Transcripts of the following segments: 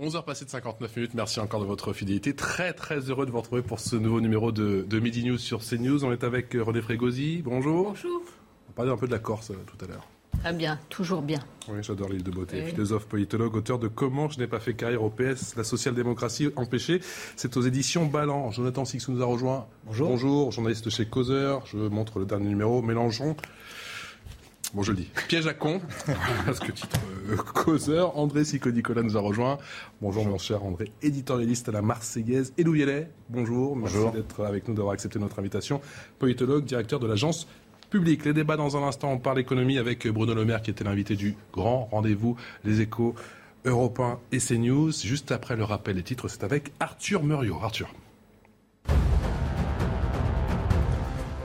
11h passées de 59 minutes, merci encore de votre fidélité. Très très heureux de vous retrouver pour ce nouveau numéro de, de Midi News sur CNews. On est avec René Frégosi, bonjour. Bonjour. On parlait un peu de la Corse euh, tout à l'heure. Très bien, toujours bien. Oui, j'adore l'île de beauté. Oui. Philosophe, politologue, auteur de Comment je n'ai pas fait carrière au PS, la social-démocratie empêchée. C'est aux éditions Ballant. Jonathan Sixou nous a rejoint. Bonjour. Bonjour, journaliste chez Causeur. Je montre le dernier numéro. Mélangeons. Bon, je le dis. Piège à con. Parce que titre euh, Causeur. André Sico-Nicolas nous a rejoint. Bonjour, mon cher André, éditorialiste à la Marseillaise. Et Louviellet, bonjour. Merci Bonjour. d'être avec nous, d'avoir accepté notre invitation. Politologue, directeur de l'agence publique. Les débats dans un instant. On parle économie avec Bruno Le Maire qui était l'invité du grand rendez-vous Les Échos européens et CNews. Juste après le rappel des titres, c'est avec Arthur Muriot. Arthur.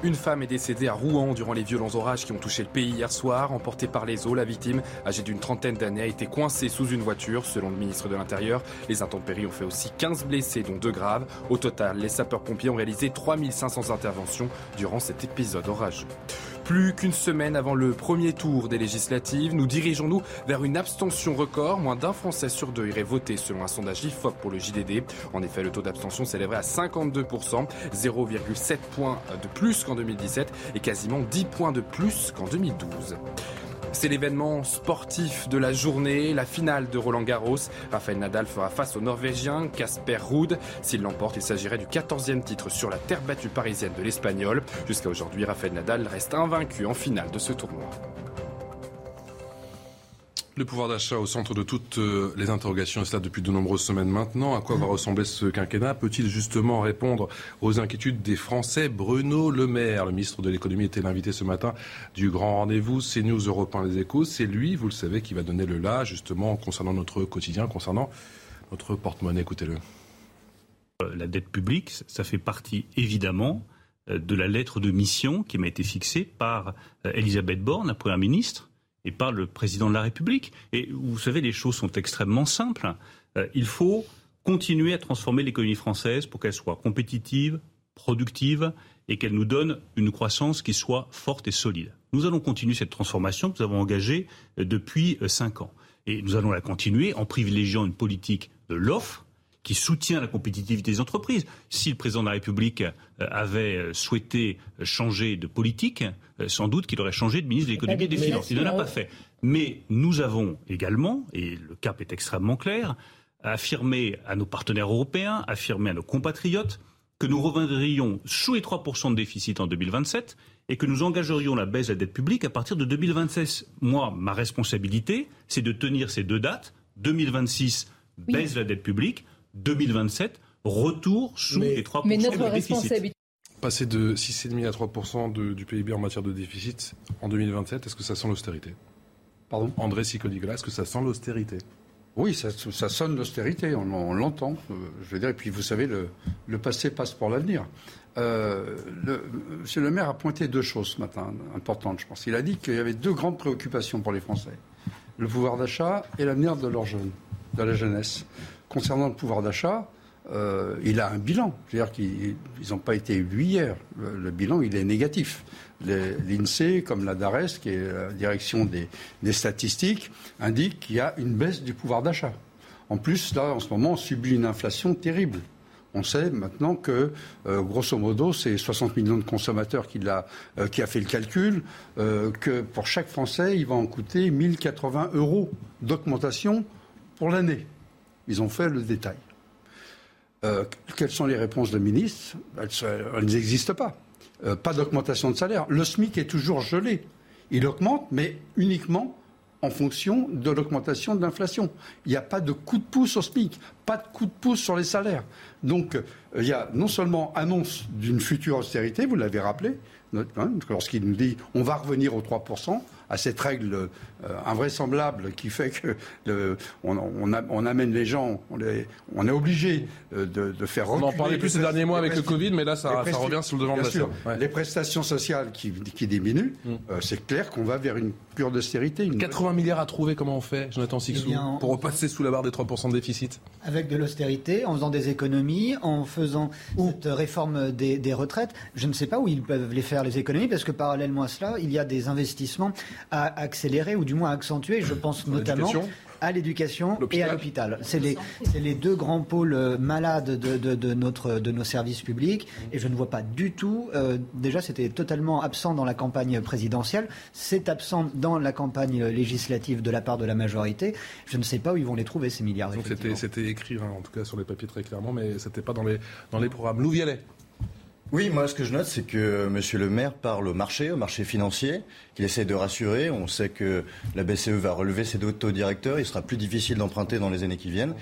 Une femme est décédée à Rouen durant les violents orages qui ont touché le pays hier soir. Emportée par les eaux, la victime, âgée d'une trentaine d'années, a été coincée sous une voiture. Selon le ministre de l'Intérieur, les intempéries ont fait aussi 15 blessés, dont deux graves. Au total, les sapeurs-pompiers ont réalisé 3500 interventions durant cet épisode orageux. Plus qu'une semaine avant le premier tour des législatives, nous dirigeons-nous vers une abstention record. Moins d'un Français sur deux irait voter selon un sondage IFOP pour le JDD. En effet, le taux d'abstention s'élèverait à 52%, 0,7 points de plus qu'en 2017 et quasiment 10 points de plus qu'en 2012. C'est l'événement sportif de la journée, la finale de Roland Garros. Rafael Nadal fera face au Norvégien Casper Ruud. S'il l'emporte, il s'agirait du 14e titre sur la terre battue parisienne de l'Espagnol. Jusqu'à aujourd'hui, Rafael Nadal reste invaincu en finale de ce tournoi. Le pouvoir d'achat au centre de toutes euh, les interrogations, et cela depuis de nombreuses semaines maintenant. À quoi va ressembler ce quinquennat? Peut-il justement répondre aux inquiétudes des Français? Bruno Le Maire, le ministre de l'économie, était l'invité ce matin du grand rendez-vous CNews Européen Les Échos. C'est lui, vous le savez, qui va donner le là, justement, concernant notre quotidien, concernant notre porte-monnaie. Écoutez-le. La dette publique, ça fait partie évidemment euh, de la lettre de mission qui m'a été fixée par euh, Elisabeth Borne, la Première ministre, et par le Président de la République. Et vous savez, les choses sont extrêmement simples. Euh, Il faut continuer à transformer l'économie française pour qu'elle soit compétitive, productive et qu'elle nous donne une croissance qui soit forte et solide. Nous allons continuer cette transformation que nous avons engagée euh, depuis euh, cinq ans. Et nous allons la continuer en privilégiant une politique de l'offre qui soutient la compétitivité des entreprises. Si le président de la République euh, avait euh, souhaité changer de politique, euh, sans doute qu'il aurait changé de ministre de l'économie et des finances. Il ne l'a pas fait. Mais nous avons également, et le cap est extrêmement clair, affirmé à nos partenaires européens, affirmé à nos compatriotes, que nous reviendrions sous les 3% de déficit en 2027 et que nous engagerions la baisse de la dette publique à partir de 2026. Moi, ma responsabilité, c'est de tenir ces deux dates. 2026, baisse de la dette publique. 2027, retour sous Mais- les 3% Mais notre de déficit. Passer de 6,5 à 3% de- du PIB en matière de déficit en 2027, est-ce que ça sent l'austérité? Pardon? André Sico-Nicolas, est-ce que ça sent l'austérité? Oui, ça, ça sonne l'austérité, on, on l'entend. euh, je veux dire, et puis vous savez, le, le passé passe pour l'avenir. Euh, le- Monsieur le maire a pointé deux choses ce matin importantes, je pense. Il a dit qu'il y avait deux grandes préoccupations pour les Français le pouvoir d'achat et l'avenir de leurs jeunes, de la jeunesse. Concernant le pouvoir d'achat, euh, il a un bilan. C'est-à-dire qu'ils n'ont pas été élus hier. Le, bilan, il est négatif. L'INSEE, comme la DARES, qui est la direction des, statistiques, indique qu'il y a une baisse du pouvoir d'achat. En plus, là, en ce moment, on subit une inflation terrible. On sait maintenant que, euh, grosso modo, c'est 60 millions de consommateurs qui, l'a, euh, qui a fait le calcul, que pour chaque Français, il va en coûter 1080 euros d'augmentation pour l'année. Ils ont fait le détail. Euh, quelles sont les réponses de ministre elles, n'existent pas. Euh, pas d'augmentation de salaire. Le SMIC est toujours gelé. Il augmente, mais uniquement en fonction de l'augmentation de l'inflation. Il n'y a pas de coup de pouce au SMIC, pas de coup de pouce sur les salaires. Donc, euh, il y a non seulement annonce d'une future austérité, vous l'avez rappelé, hein, lorsqu'il nous dit on va revenir aux 3%, à cette règle euh, invraisemblable qui fait que on, amène les gens, on, est obligé euh, de, faire On en parlait plus ces derniers mois avec le Covid, mais là, ça, revient sur le devant de la scène. Les prestations sociales qui, diminuent, mm. c'est clair qu'on va vers une cure d'austérité. 80 milliards à trouver, comment on fait, Jonathan Sixou, eh pour repasser sous la barre des 3% de déficit? Avec de l'austérité, en faisant des économies, en faisant cette réforme des, des retraites. Je ne sais pas où ils peuvent les faire, les économies, parce que parallèlement à cela, il y a des investissements à accélérer ou du moins à accentuer. Je pense notamment à l'éducation et à l'hôpital. C'est les, les, deux grands pôles euh, malades de, de, notre, de nos services publics et je ne vois pas du tout, euh, déjà c'était totalement absent dans la campagne présidentielle, c'est absent dans la campagne législative de la part de la majorité. Je ne sais pas où ils vont les trouver ces milliards. C'était écrit hein, en tout cas sur les papiers très clairement, mais c'était pas dans les, dans les programmes. Lou Vialet. Oui, moi ce que je note, c'est que M. le maire parle au marché, au marché financier, qu'il essaie de rassurer. On sait que la BCE va relever ses taux directeurs, il sera plus difficile d'emprunter dans les années qui viennent.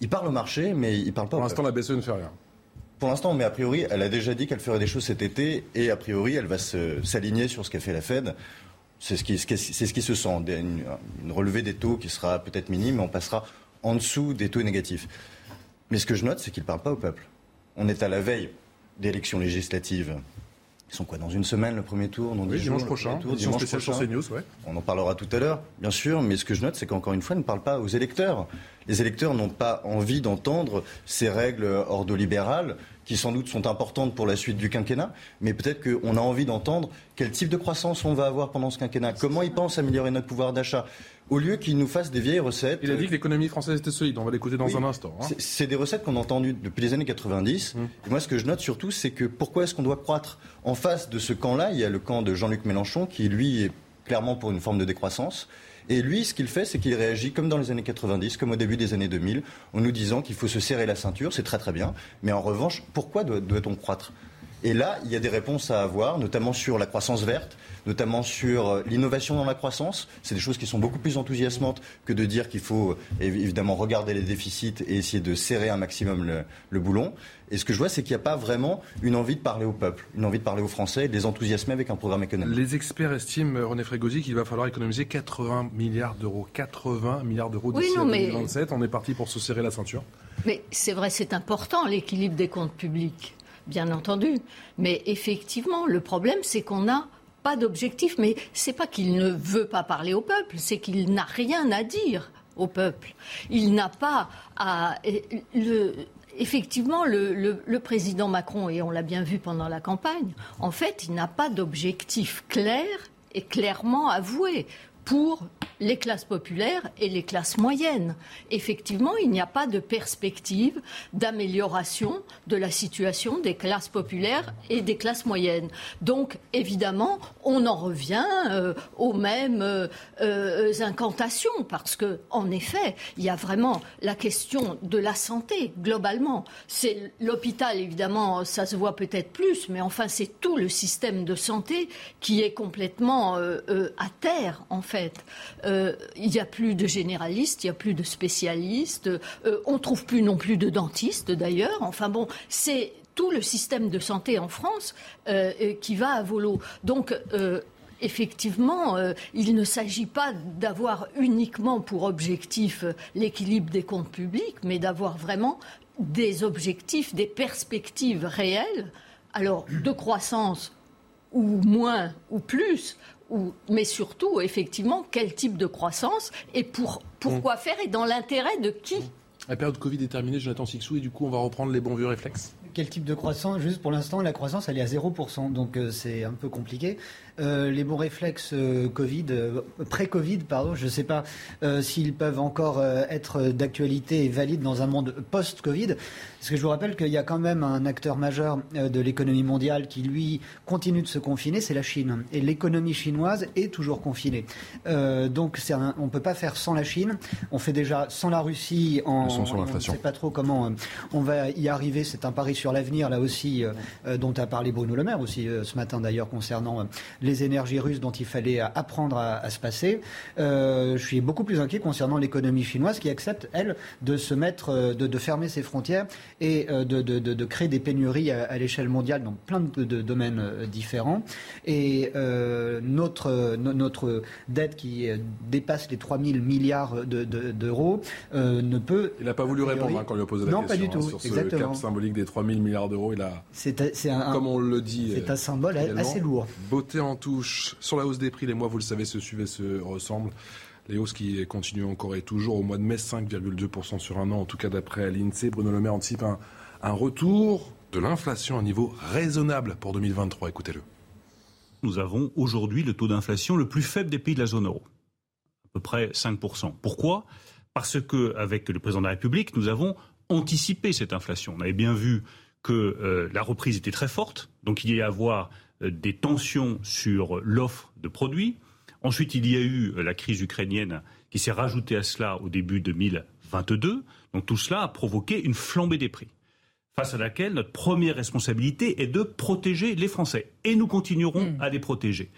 Il parle au marché, mais il parle pas. Pour l'instant, la BCE ne fait rien. Pour l'instant, mais a priori, elle a déjà dit qu'elle ferait des choses cet été, et a priori, elle va s'aligner sur ce qu'a fait la Fed. C'est ce, qui, ce qui se sent, une, une relevée des taux qui sera peut-être minime, mais on passera en dessous des taux négatifs. Mais ce que je note, c'est qu'il ne parle pas au peuple. On est à la veille d'élections législatives. Ils sont quoi dans une semaine le premier tour oui, dimanche prochain. dimanche prochain. On en parlera tout à l'heure, bien sûr, mais ce que je note, c'est qu'encore une fois, il ne parle pas aux électeurs. Les électeurs n'ont pas envie d'entendre ces règles ordolibérales qui sans doute sont importantes pour la suite du quinquennat, mais peut-être qu'on a envie d'entendre quel type de croissance on va avoir pendant ce quinquennat, comment ils pensent améliorer notre pouvoir d'achat, au lieu qu'ils nous fassent des vieilles recettes. Il a dit que l'économie française était solide, on va l'écouter dans un instant. Hein. C'est des recettes qu'on a entendues depuis les années 90. Hum. Et moi, ce que je note surtout, c'est que pourquoi est-ce qu'on doit croître En face de ce camp-là, il y a le camp de Jean-Luc Mélenchon, qui lui est clairement pour une forme de décroissance. Et lui, ce qu'il fait, c'est qu'il réagit comme dans les années 90, comme au début des années 2000, en nous disant qu'il faut se serrer la ceinture, c'est très très bien. Mais en revanche, pourquoi doit-on croître? Et là, il y a des réponses à avoir, notamment sur la croissance verte, notamment sur euh, l'innovation dans la croissance. C'est des choses qui sont beaucoup plus enthousiasmantes que de dire qu'il faut euh, évidemment regarder les déficits et essayer de serrer un maximum le, boulon. Et ce que je vois, c'est qu'il n'y a pas vraiment une envie de parler au peuple, une envie de parler aux Français et de les enthousiasmer avec un programme économique. Les experts estiment, euh, René Frégosi, qu'il va falloir économiser 80 milliards d'euros. 80 milliards d'euros d'ici oui, 2027. On est parti pour se serrer la ceinture. Mais c'est vrai, c'est important l'équilibre des comptes publics bien entendu. Mais effectivement, le problème, c'est qu'on n'a pas d'objectif. Mais c'est pas qu'il ne veut pas parler au peuple, c'est qu'il n'a rien à dire au peuple. Il n'a pas à. effectivement, le, président Macron, et on l'a bien vu pendant la campagne, en fait, il n'a pas d'objectif clair et clairement avoué pour les classes populaires et les classes moyennes. Effectivement, il n'y a pas de perspective d'amélioration de la situation des classes populaires et des classes moyennes. Donc, évidemment, on en revient euh, aux mêmes euh, euh, incantations, parce que, en effet, il y a vraiment la question de la santé globalement. C'est l'hôpital, évidemment, ça se voit peut-être plus, mais enfin, c'est tout le système de santé qui est complètement à terre, en fait. Euh, il n'y a plus de généralistes, il n'y a plus de spécialistes, euh, on ne trouve plus non plus de dentistes d'ailleurs. Enfin bon, c'est tout le système de santé en France euh, qui va à volo. Donc, effectivement, il ne s'agit pas d'avoir uniquement pour objectif l'équilibre des comptes publics, mais d'avoir vraiment des objectifs, des perspectives réelles, alors de croissance ou moins ou plus, mais surtout, effectivement, quel type de croissance et pour, pourquoi faire et dans l'intérêt de qui La période Covid est terminée, Jonathan Sixou, et du coup, on va reprendre les bons vieux réflexes. Quel type de croissance? Juste pour l'instant, la croissance, elle est à 0%, donc euh, c'est un peu compliqué. Euh, les bons réflexes euh, Covid, euh, pré-Covid, pardon, je ne sais pas s'ils peuvent encore être d'actualité et valides dans un monde post-Covid. Parce que je vous rappelle qu'il y a quand même un acteur majeur de l'économie mondiale qui, lui, continue de se confiner, c'est la Chine. Et l'économie chinoise est toujours confinée. donc on ne peut pas faire sans la Chine. On fait déjà sans la Russie. En, on ne sait pas trop comment on va y arriver. C'est un pari sur l'avenir, là aussi, dont a parlé Bruno Le Maire aussi ce matin d'ailleurs concernant les énergies russes dont il fallait apprendre à, se passer. je suis beaucoup plus inquiet concernant l'économie chinoise qui accepte, elle, de se mettre, de, fermer ses frontières et de, créer des pénuries à, l'échelle mondiale dans plein de, domaines différents. Et notre, notre dette qui dépasse les 3 000 milliards d'euros ne peut... Il n'a pas voulu répondre hein, quand on lui a posé la non, question. pas du tout. Hein, sur ce cap symbolique des 3 000 milliards d'euros, il a, c'est, un, comme on le dit, c'est un symbole assez lourd. Beauté en touche. Sur la hausse des prix, les mois, vous le savez, se suivent et se ressemblent. Les hausses qui continuent encore et toujours au mois de mai, 5,2% sur un an, en tout cas d'après l'INSEE. Bruno Le Maire anticipe un, retour de l'inflation à un niveau raisonnable pour 2023. Écoutez-le. Nous avons aujourd'hui le taux d'inflation le plus faible des pays de la zone euro, à peu près 5%. Pourquoi? Parce que avec le président de la République, nous avons anticipé cette inflation. On avait bien vu que euh, la reprise était très forte, donc il y a à avoir euh, des tensions sur l'offre de produits. Ensuite, il y a eu euh, la crise ukrainienne qui s'est rajoutée à cela au début 2022. Donc tout cela a provoqué une flambée des prix, face à laquelle notre première responsabilité est de protéger les Français. Et nous continuerons mmh. à les protéger.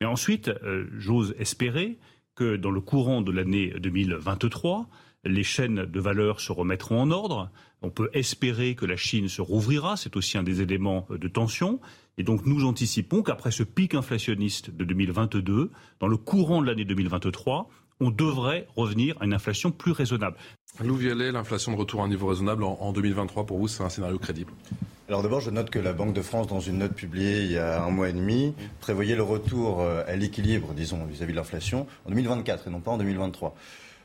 Mais ensuite, j'ose espérer que dans le courant de l'année 2023, les chaînes de valeur se remettront en ordre. On peut espérer que la Chine se rouvrira, c'est aussi un des éléments de tension. Et donc nous anticipons qu'après ce pic inflationniste de 2022, dans le courant de l'année 2023, on devrait revenir à une inflation plus raisonnable. Lou l'inflation de retour à un niveau raisonnable en 2023, pour vous, c'est un scénario crédible alors d'abord, je note que la Banque de France, dans une note publiée il y a un mois et demi, prévoyait le retour euh, à l'équilibre, disons, vis-à-vis de l'inflation, en 2024 et non pas en 2023.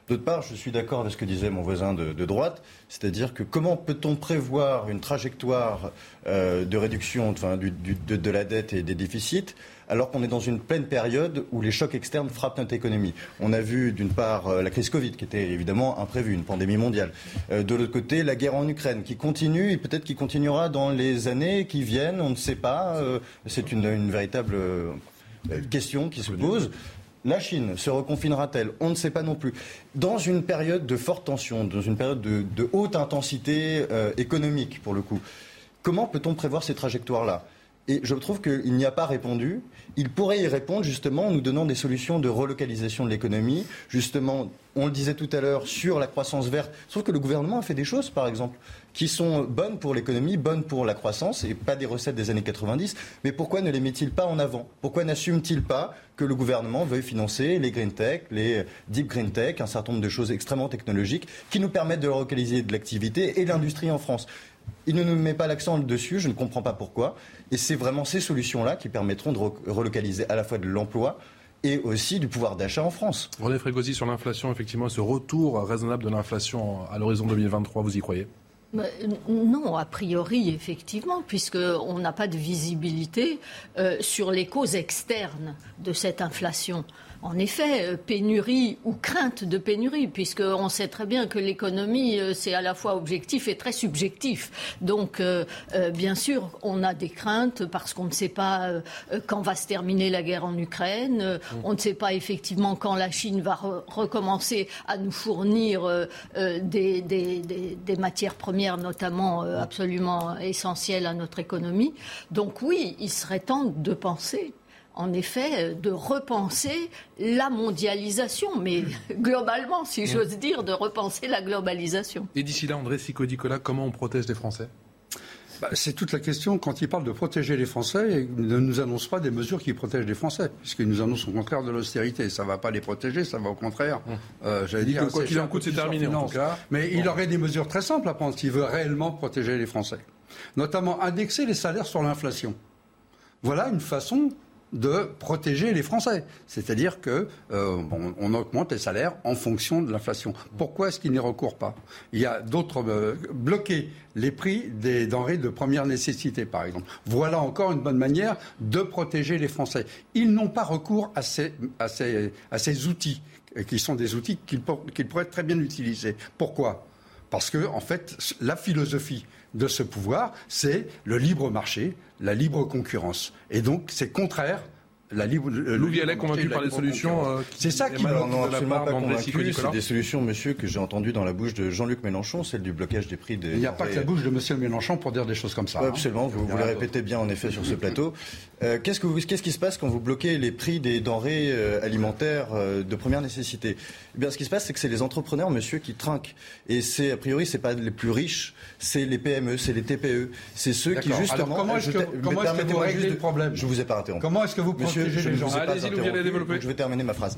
D'autre part, je suis d'accord avec ce que disait mon voisin de, droite, c'est-à-dire que comment peut-on prévoir une trajectoire euh, de réduction de, la dette et des déficits alors qu'on est dans une pleine période où les chocs externes frappent notre économie? On a vu d'une part euh, la crise Covid, qui était évidemment imprévue, une pandémie mondiale. Euh, de l'autre côté, la guerre en Ukraine, qui continue et peut-être qui continuera dans les années qui viennent, on ne sait pas. C'est une, véritable question qui se pose. La Chine se reconfinera-t-elle? On ne sait pas non plus. Dans une période de forte tension, dans une période de, haute intensité euh, économique, pour le coup, comment peut-on prévoir ces trajectoires-là? Et je trouve qu'il n'y a pas répondu. Il pourrait y répondre justement en nous donnant des solutions de relocalisation de l'économie. Justement, on le disait tout à l'heure, sur la croissance verte. Sauf que le gouvernement a fait des choses, par exemple, qui sont bonnes pour l'économie, bonnes pour la croissance, et pas des recettes des années 90. Mais pourquoi ne les met-il pas en avant? Pourquoi n'assume-t-il pas que le gouvernement veuille financer les green tech, les deep green tech, un certain nombre de choses extrêmement technologiques qui nous permettent de relocaliser de l'activité et l'industrie en France? Il ne nous met pas l'accent dessus, je ne comprends pas pourquoi. Et c'est vraiment ces solutions-là qui permettront de relocaliser à la fois de l'emploi, et aussi du pouvoir d'achat en France. René Frégosi, sur l'inflation, effectivement, ce retour raisonnable de l'inflation à l'horizon 2023, vous y croyez? Non, a priori, effectivement, puisqu'on n'a pas de visibilité euh, sur les causes externes de cette inflation en effet, euh, pénurie ou crainte de pénurie, puisqu'on sait très bien que l'économie, euh, c'est à la fois objectif et très subjectif. Donc, euh, bien sûr, on a des craintes parce qu'on ne sait pas quand va se terminer la guerre en Ukraine, mmh. on ne sait pas effectivement quand la Chine va recommencer à nous fournir des, des, matières premières, notamment mmh. absolument essentielles à notre économie. Donc oui, il serait temps de penser en effet, de repenser la mondialisation, mais globalement, si j'ose dire, de repenser la globalisation. Et d'ici là, André Sicodicola, comment on protège les Français? Bah, c'est toute la question. Quand il parle de protéger les Français, il ne nous annonce pas des mesures qui protègent les Français, puisqu'il nous annonce au contraire de l'austérité. Ça ne va pas les protéger, ça va au contraire. Hum. Euh, J'allais dire, quoi qu'il en coûte, c'est terminé en tout cas. Mais il aurait des mesures très simples à prendre s'il veut réellement protéger les Français. Notamment indexer les salaires sur l'inflation. Voilà une façon de protéger les Français. C'est-à-dire que euh, augmente les salaires en fonction de l'inflation. Pourquoi est-ce qu'il n'y recourt pas? Il y a d'autres euh, bloquer les prix des denrées de première nécessité, par exemple. Voilà encore une bonne manière de protéger les Français. Ils n'ont pas recours à ces, outils qui sont des outils qu'ils pourraient très bien utiliser. Pourquoi? Parce que, en fait, la philosophie de ce pouvoir, c'est le libre marché, la libre concurrence. Et donc, c'est contraire la libre. Louis Vialet convaincu par les solutions. Euh, c'est ça qui me non, absolument pas convaincu. C'est des solutions, monsieur, que j'ai entendues dans la bouche de Jean-Luc Mélenchon, celle du blocage des prix des. Il n'y a pas que la bouche de monsieur Mélenchon pour dire des choses comme ça. Hein. absolument, vous, vous le répétez bien en effet sur ce plateau. Euh, qu'est-ce, que qu'est-ce qui se passe quand vous bloquez les prix des denrées euh, alimentaires euh, de première nécessité? Eh bien, ce qui se passe, c'est que c'est les entrepreneurs, monsieur, qui trinquent. Et c'est, a priori, c'est pas les plus riches, c'est les PME, c'est les TPE, c'est ceux qui justement. Alors, comment est-ce que, comment est-ce que vous réglez le problème? Je vous ai pas interrompu. Comment est-ce que vous Allez-y, je vais terminer ma phrase.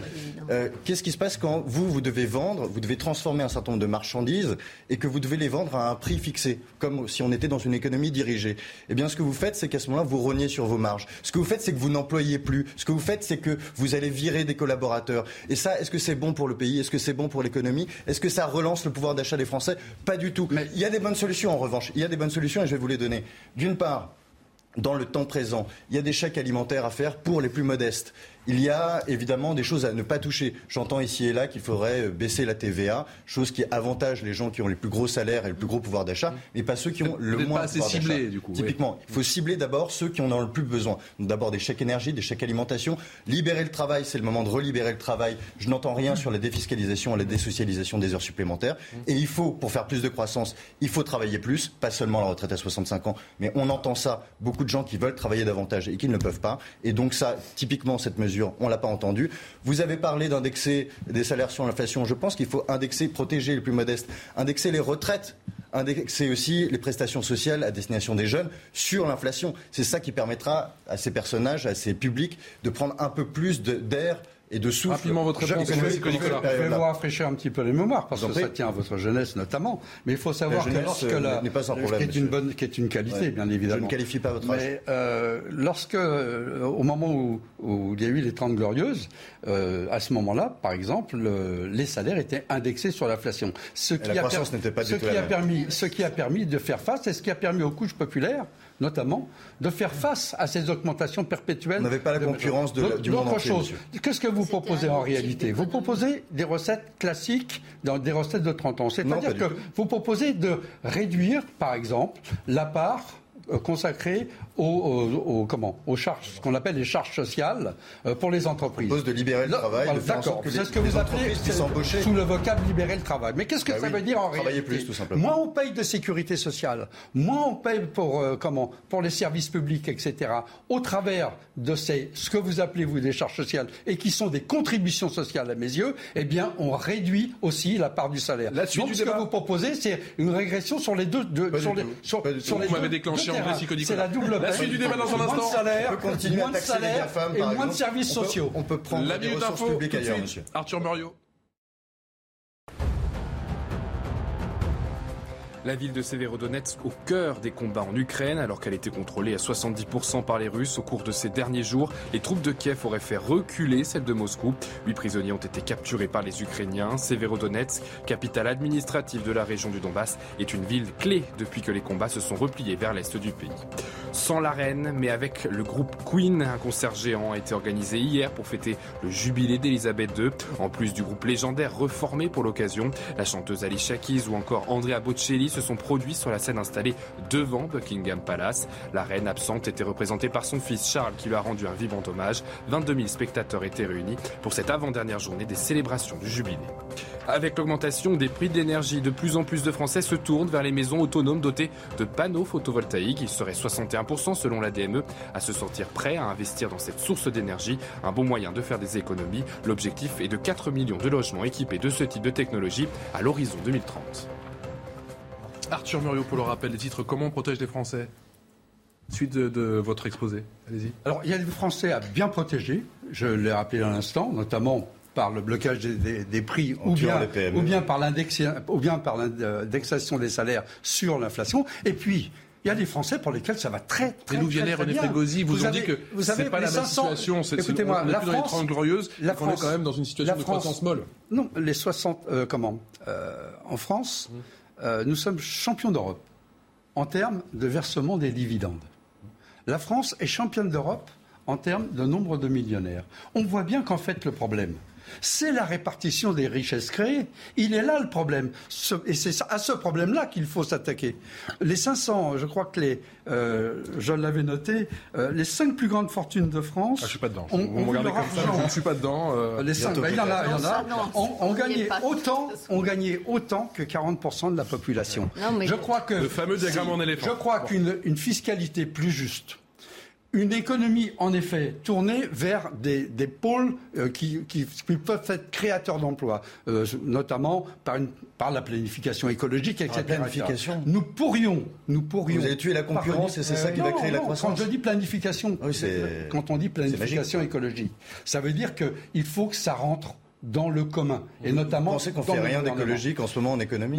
Euh, qu'est-ce qui se passe quand vous, vous devez vendre, vous devez transformer un certain nombre de marchandises et que vous devez les vendre à un prix fixé, comme si on était dans une économie dirigée? Eh bien, ce que vous faites, c'est qu'à ce moment-là, vous rognez sur vos marges. Ce que vous faites, c'est que vous n'employez plus. Ce que vous faites, c'est que vous allez virer des collaborateurs. Et ça, est-ce que c'est bon pour le pays? Est-ce que c'est bon pour l'économie? Est-ce que ça relance le pouvoir d'achat des Français? Pas du tout. Mais il y a des bonnes solutions, en revanche. Il y a des bonnes solutions et je vais vous les donner. D'une part, dans le temps présent. Il y a des chèques alimentaires à faire pour les plus modestes. Il y a évidemment des choses à ne pas toucher. J'entends ici et là qu'il faudrait euh, baisser la TVA, chose qui avantage les gens qui ont les plus gros salaires et le plus gros pouvoir d'achat, mais pas ceux qui ont le moins pas assez ciblé, du coup. Typiquement, il faut cibler d'abord ceux qui en ont le plus besoin. D'abord des chèques énergie, des chèques alimentation. Libérer le travail, c'est le moment de relibérer le travail. Je n'entends rien sur la défiscalisation et la désocialisation des heures supplémentaires. Et il faut, pour faire plus de croissance, il faut travailler plus, pas seulement la retraite à 65 ans, mais on entend ça. Beaucoup de gens qui veulent travailler davantage et qui ne le peuvent pas. Et donc ça, typiquement, cette mesure on ne l'a pas entendu. Vous avez parlé d'indexer des salaires sur l'inflation. Je pense qu'il faut indexer, protéger les plus modestes, indexer les retraites indexer aussi les prestations sociales à destination des jeunes sur l'inflation. C'est ça qui permettra à ces personnages, à ces publics, de prendre un peu plus d'air et de souffle. Rapidement, votre réponse, je, je, vais vous rafraîchir un petit peu les mémoires, parce que ça tient à votre jeunesse notamment. Mais il faut savoir que lorsque euh, la, pas sans problème, qui est une bonne, qui est une qualité, bien évidemment. Je ne qualifie pas votre âge. Mais euh, lorsque, euh, au moment où, où, il y a eu les Trente Glorieuses, euh, à ce moment-là, par exemple, le, les salaires étaient indexés sur l'inflation. Ce qui, a, pas ce, qui a permis, ce qui a permis de faire face et ce qui a permis aux couches populaires notamment, de faire face à ces augmentations perpétuelles. On n'avait pas la concurrence de, du monde entier. chose. Qu'est-ce que vous proposez en réalité Vous proposez des recettes classiques, dans des recettes de 30 ans. C'est-à-dire que vous proposez de réduire, par exemple, la part euh, consacrée aux, comment, aux charges, ce qu'on appelle les charges sociales euh, pour les entreprises. On propose de libérer le travail. D'accord, c'est ce que vous appelez sous le vocable libérer le travail. Mais qu'est-ce que bah ça veut dire en réalité plus, tout simplement. Moins on paye de sécurité sociale, moins on paye pour euh, comment, pour les services publics, etc. Au travers de ces, ce que vous appelez vous des charges sociales et qui sont des contributions sociales à mes yeux, eh bien, on réduit aussi la part du salaire. La Donc, ce que vous proposez, c'est une régression sur les deux, sur les, sur, les vous déclenché C'est la double la suite du débat dans un instant. Moins de salaire, moins de salaire et moins de services sociaux. On peut prendre la minute info publiques ailleurs, monsieur. Arthur Muriot. La ville de Severodonetsk au cœur des combats en Ukraine, alors qu'elle était contrôlée à 70% par les Russes au cours de ces derniers jours. Les troupes de Kiev auraient fait reculer celles de Moscou. Huit prisonniers ont été capturés par les Ukrainiens. Severodonetsk, capitale administrative de la région du Donbass, est une ville clé depuis que les combats se sont repliés vers l'est du pays. Sans l'arène, mais avec le groupe Queen, un concert géant a été organisé hier pour fêter le jubilé d'Elisabeth II. En plus du groupe légendaire reformé pour l'occasion, la chanteuse Alicia Keys ou encore Andrea Bocelli se sont produits sur la scène installée devant Buckingham Palace. La reine absente était représentée par son fils Charles qui lui a rendu un vivant hommage. 22 000 spectateurs étaient réunis pour cette avant-dernière journée des célébrations du jubilé. Avec l'augmentation des prix de l'énergie, de plus en plus de Français se tournent vers les maisons autonomes dotées de panneaux photovoltaïques. Il serait 61% selon la DME à se sentir prêt à investir dans cette source d'énergie, un bon moyen de faire des économies. L'objectif est de 4 millions de logements équipés de ce type de technologie à l'horizon 2030. Arthur Muriot, pour le rappel, les titres Comment on protège les Français? Suite de, votre exposé. Allez-y. Alors, il y a des Français à bien protéger, je l'ai rappelé à l'instant, notamment par le blocage des, prix ou bien, ou bien, par l'indexation des salaires sur l'inflation. Et puis, il y a des Français pour lesquels ça va très très, Mais nous très, René Frégosi, vous, vous ont dit que c'est pas la même situation. Écoutez-moi, la France, dans les glorieuse, la France, on est quand même dans une situation de croissance molle. Non, les 60, euh, comment? Euh, En France, mmh. Euh, nous sommes champions d'Europe en termes de versement des dividendes. La France est championne d'Europe en termes de nombre de millionnaires. On voit bien qu'en fait le problème, c'est la répartition des richesses créées. Il est là le problème. et c'est à ce problème-là qu'il faut s'attaquer. Les 500, je crois que les, euh, je l'avais noté, euh, les cinq plus grandes fortunes de France. Ah, je suis pas dedans. On, Vous me regardez comme ça, je ne suis pas dedans. Euh, les cinq, ben, il y en a, il y en a. On, gagnait autant, on gagnait autant que 40% de la population. je crois que le fameux diagramme en éléphant. Je crois qu'une fiscalité plus juste une économie, en effet, tournée vers des, pôles euh, qui, peuvent être créateurs d'emplois, euh, notamment par, une, par la planification écologique, etc. La planification. Nous pourrions, nous pourrions. Vous avez tué la concurrence et c'est ça qui va créer la croissance. Quand je dis planification, quand on dit planification écologique, ça veut dire qu'il faut que ça rentre dans le commun. Et notamment. Vous pensez qu'on fait rien d'écologique en ce moment en économie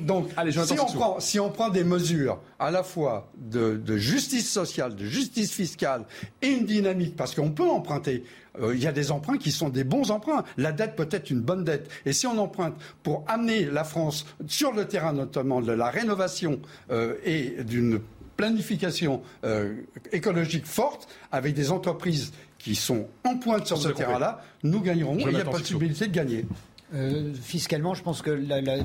Donc, si, on prend, si on prend des mesures à la fois de, justice sociale, de justice fiscale et une dynamique, parce qu'on peut emprunter. Euh, il y a des emprunts qui sont des bons emprunts. La dette peut être une bonne dette. Et si on emprunte pour amener la France sur le terrain notamment de la rénovation euh, et d'une planification euh, écologique forte, avec des entreprises qui sont en pointe sur ce terrain-là, nous gagnerons. il y a possibilité de gagner. Euh, fiscalement, je pense que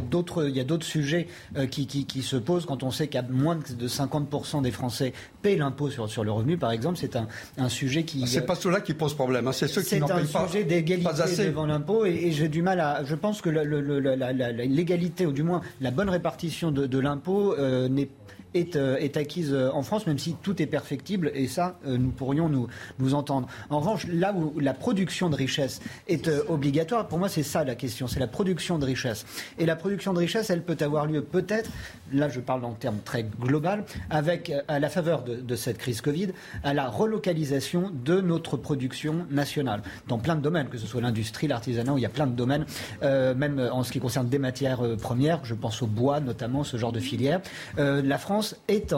d'autres, il y a d'autres sujets euh, qui, qui, se posent quand on sait qu'à moins de 50% des Français paient l'impôt sur, sur le revenu, par exemple. C'est un, un sujet qui. C'est pas ceux-là qui posent problème, hein, c'est ceux qui n'en payent pas. C'est un sujet d'égalité devant l'impôt et, j'ai du mal à. Je pense que l'égalité, ou du moins la bonne répartition de, de l'impôt, euh, n'est euh, est, acquise euh, en France, même si tout est perfectible, et ça, euh, nous pourrions nous, nous entendre. En revanche, là où la production de richesse est obligatoire, pour moi, c'est ça la question, c'est la production de richesse. Et la production de richesse, elle peut avoir lieu peut-être, là je parle en termes très global, avec, à la faveur de, cette crise Covid, à la relocalisation de notre production nationale, dans plein de domaines, que ce soit l'industrie, l'artisanat, où il y a plein de domaines, même en ce qui concerne des matières premières, je pense au bois notamment, ce genre de filière. la France est,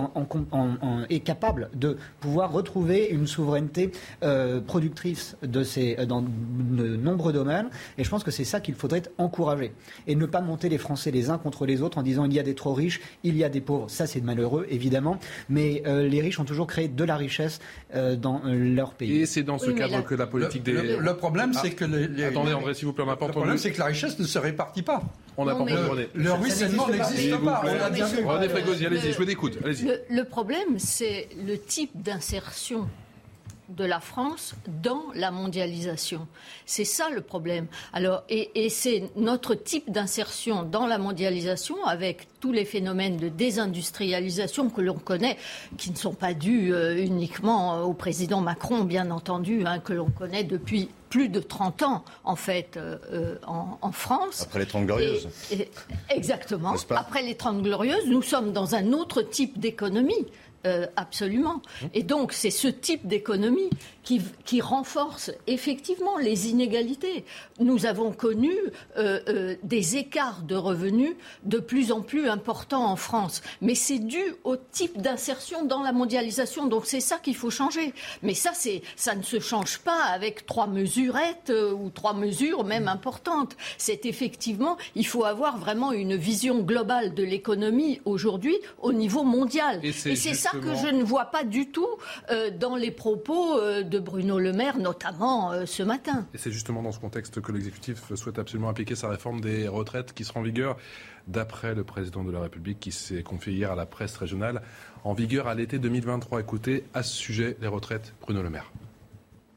est capable de pouvoir retrouver une souveraineté euh, productrice de ces, dans de nombreux domaines. Et je pense que c'est ça qu'il faudrait encourager. Et ne pas monter les Français les uns contre les autres en disant il y a des trop riches, il y a des pauvres. Ça, c'est malheureux, évidemment. Mais euh, les riches ont toujours créé de la richesse euh, dans leur pays. Et c'est dans ce cadre que la politique des. Le, problème, c'est que les, Attendez, André, s'il vous plaît, on n'a pas Le problème, c'est que la richesse ne se répartit pas. On n'a pas entendu Le ruissellement n'existe pas. René Frégosi, allez-y, je vous écoute. Le, problème, c'est le type d'insertion de la France dans la mondialisation. C'est ça le problème. Alors, et, c'est notre type d'insertion dans la mondialisation avec tous les phénomènes de désindustrialisation que l'on connaît, qui ne sont pas dus euh, uniquement au président Macron, bien entendu, hein, que l'on connaît depuis plus de 30 ans, en fait, euh, euh, en, France. Après les Trente Glorieuses. exactement. Après les Trente Glorieuses, nous sommes dans un autre type d'économie. Euh, absolument. Et donc, c'est ce type d'économie qui, qui, renforce effectivement les inégalités. Nous avons connu euh, euh, des écarts de revenus de plus en plus importants en France. Mais c'est dû au type d'insertion dans la mondialisation. Donc, c'est ça qu'il faut changer. Mais ça, ça ne se change pas avec trois mesurettes ou trois mesures même importantes. C'est effectivement, il faut avoir vraiment une vision globale de l'économie aujourd'hui au niveau mondial. Et c'est ça que je ne vois pas du tout euh, dans les propos euh, de Bruno Le Maire, notamment euh, ce matin. Et c'est justement dans ce contexte que l'exécutif souhaite absolument appliquer sa réforme des retraites qui sera en vigueur, d'après le président de la République qui s'est confié hier à la presse régionale, en vigueur à l'été 2023. Écoutez, à ce sujet, les retraites, Bruno Le Maire.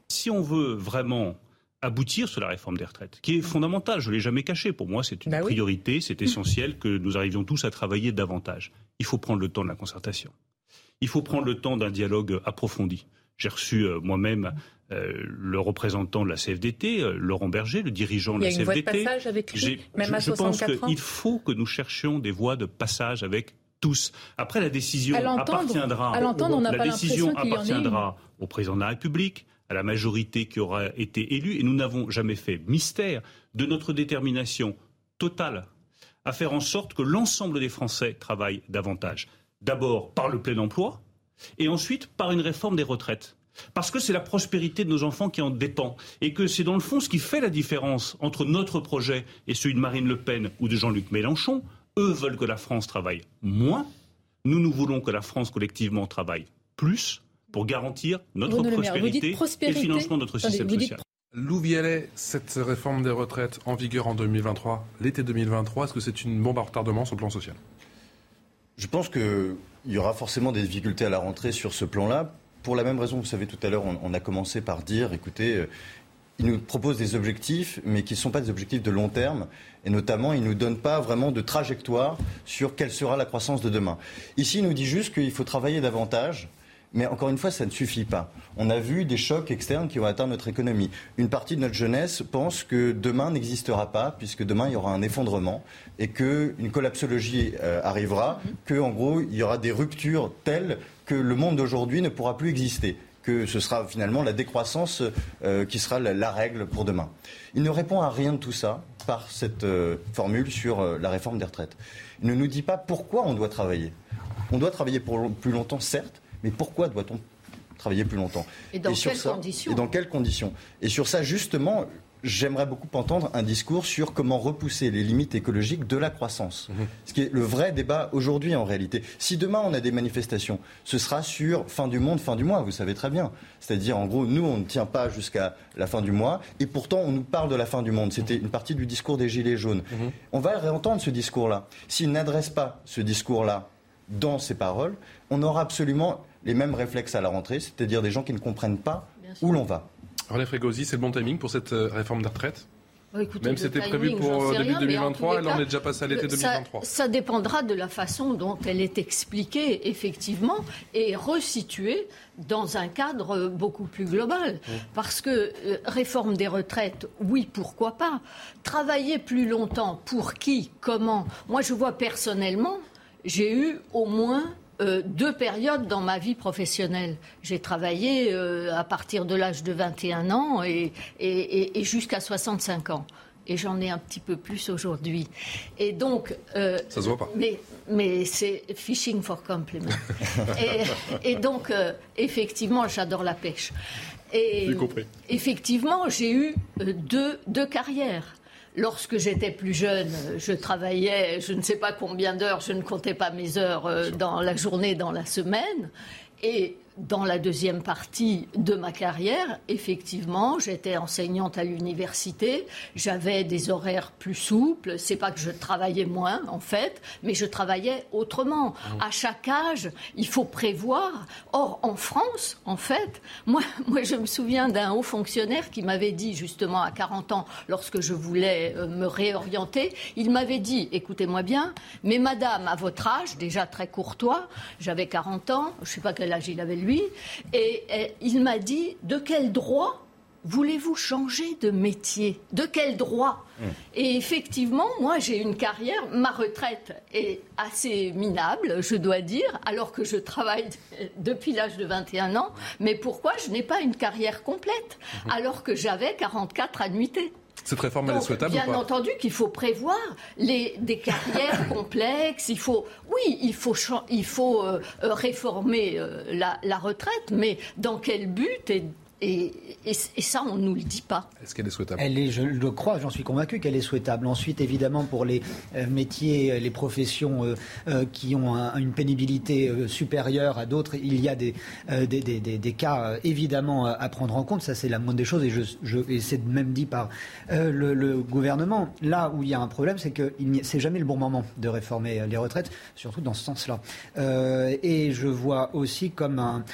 Si on veut vraiment aboutir sur la réforme des retraites, qui est fondamentale, je ne l'ai jamais caché. Pour moi, c'est une bah priorité, c'est essentiel que nous arrivions tous à travailler davantage. Il faut prendre le temps de la concertation. Il faut prendre le temps d'un dialogue approfondi. J'ai reçu euh, moi-même euh, le représentant de la CFDT, euh, Laurent Berger, le dirigeant de la CFDT. Il y a une voie de passage avec lui, même à je pense qu'il faut que nous cherchions des voies de passage avec tous. Après, la décision appartiendra, à on la décision appartiendra au président de la République, à la majorité qui aura été élue, et nous n'avons jamais fait mystère de notre détermination totale à faire en sorte que l'ensemble des Français travaillent davantage d'abord par le plein emploi et ensuite par une réforme des retraites. Parce que c'est la prospérité de nos enfants qui en dépend. Et que c'est dans le fond ce qui fait la différence entre notre projet et celui de Marine Le Pen ou de Jean-Luc Mélenchon. Eux veulent que la France travaille moins. Nous, nous voulons que la France collectivement travaille plus pour garantir notre prospérité, et le financement de notre système social. Lou Vialet, cette réforme des retraites en vigueur en 2023, l'été 2023, est-ce que c'est une bombe à retardement sur le plan social? Je pense qu'il y aura forcément des difficultés à la rentrée sur ce plan-là. Pour la même raison, vous savez, tout à l'heure, on, a commencé par dire, écoutez, euh, il nous propose des objectifs, mais qui ne sont pas des objectifs de long terme. Et notamment, il ne nous donne pas vraiment de trajectoire sur quelle sera la croissance de demain. Ici, il nous dit juste qu'il faut travailler davantage. Mais encore une fois, ça ne suffit pas. On a vu des chocs externes qui ont atteint notre économie. Une partie de notre jeunesse pense que demain n'existera pas, puisque demain il y aura un effondrement et qu'une collapsologie euh, arrivera, que en gros il y aura des ruptures telles que le monde d'aujourd'hui ne pourra plus exister que ce sera finalement la décroissance euh, qui sera la, règle pour demain. Il ne répond à rien de tout ça par cette euh, formule sur la réforme des retraites. Il ne nous dit pas pourquoi on doit travailler. On doit travailler pour plus longtemps, certes, mais pourquoi doit-on travailler plus longtemps Et dans quelles conditions Et dans quelles conditions Et sur ça, justement, j'aimerais beaucoup entendre un discours sur comment repousser les limites écologiques de la croissance. Mhm. Ce qui est le vrai débat aujourd'hui en réalité. Si demain on a des manifestations, ce sera sur fin du monde, fin du mois, vous savez très bien. C'est-à-dire en gros, nous on ne tient pas jusqu'à la fin du mois et pourtant on nous parle de la fin du monde. C'était une partie du discours des Gilets jaunes. Mhm. On va réentendre ce discours-là. S'il n'adresse pas ce discours-là dans ses paroles, on aura absolument les mêmes réflexes à la rentrée, c'est-à-dire des gens qui ne comprennent pas où l'on va. Relève Frégosi, c'est le bon timing pour cette euh, réforme des retraites? Oh, Même si c'était prévu pour début 2023, là on est déjà passé à l'été 2023. Ça, dépendra de la façon dont elle est expliquée, effectivement, et resituée dans un cadre beaucoup plus global. Mmh. Parce que euh, réforme des retraites, oui, pourquoi pas. Travailler plus longtemps, pour qui, comment? Moi, je vois personnellement, j'ai eu au moins euh, deux périodes dans ma vie professionnelle. J'ai travaillé euh, à partir de l'âge de 21 ans et, jusqu'à 65 ans. Et j'en ai un petit peu plus aujourd'hui. Et donc. Euh, Ça se voit pas. Mais, mais c'est fishing for compliment. et, donc, effectivement, j'adore la pêche. Et, compris. Effectivement, j'ai eu deux, deux carrières. Lorsque j'étais plus jeune, je travaillais je ne sais pas combien d'heures, je ne comptais pas mes heures euh, dans la journée, dans la semaine. Et dans la deuxième partie de ma carrière, effectivement, j'étais enseignante à l'université, j'avais des horaires plus souples, c'est pas que je travaillais moins en fait, mais je travaillais autrement. Mmh. À chaque âge, il faut prévoir. Or en France, en fait, moi moi je me souviens d'un haut fonctionnaire qui m'avait dit justement à 40 ans lorsque je voulais euh, me réorienter, il m'avait dit écoutez-moi bien, mais madame à votre âge, déjà très courtois, j'avais 40 ans, je sais pas quel âge il avait lui et, il m'a dit de quel droit voulez-vous changer de métier? De quel droit? Mmh. Et effectivement, moi, j'ai une carrière, ma retraite est assez minable, je dois dire, alors que je travaille depuis l'âge de 21 ans. Mais pourquoi je n'ai pas une carrière complète, mmh. alors que j'avais 44 annuités? Cette réforme, elle est souhaitable Bien ou pas entendu qu'il faut prévoir les, des carrières complexes. Il faut, oui, il faut, il faut euh, euh, réformer euh, la, la, retraite, mais dans quel but et et, ça, on ne nous le dit pas. Est-ce qu'elle est souhaitable? Elle est, je le crois, j'en suis convaincu qu'elle est souhaitable. Ensuite, évidemment, pour les euh, métiers, les professions euh, euh, qui ont une pénibilité supérieure à d'autres, il y a des, des, des, des, cas évidemment à prendre en compte. Ça, c'est la moindre des choses et, je, je, et c'est même dit par le, le, gouvernement. Là où il y a un problème, c'est que c'est jamais le bon moment de réformer les retraites, surtout dans ce sens-là. et je vois aussi comme un,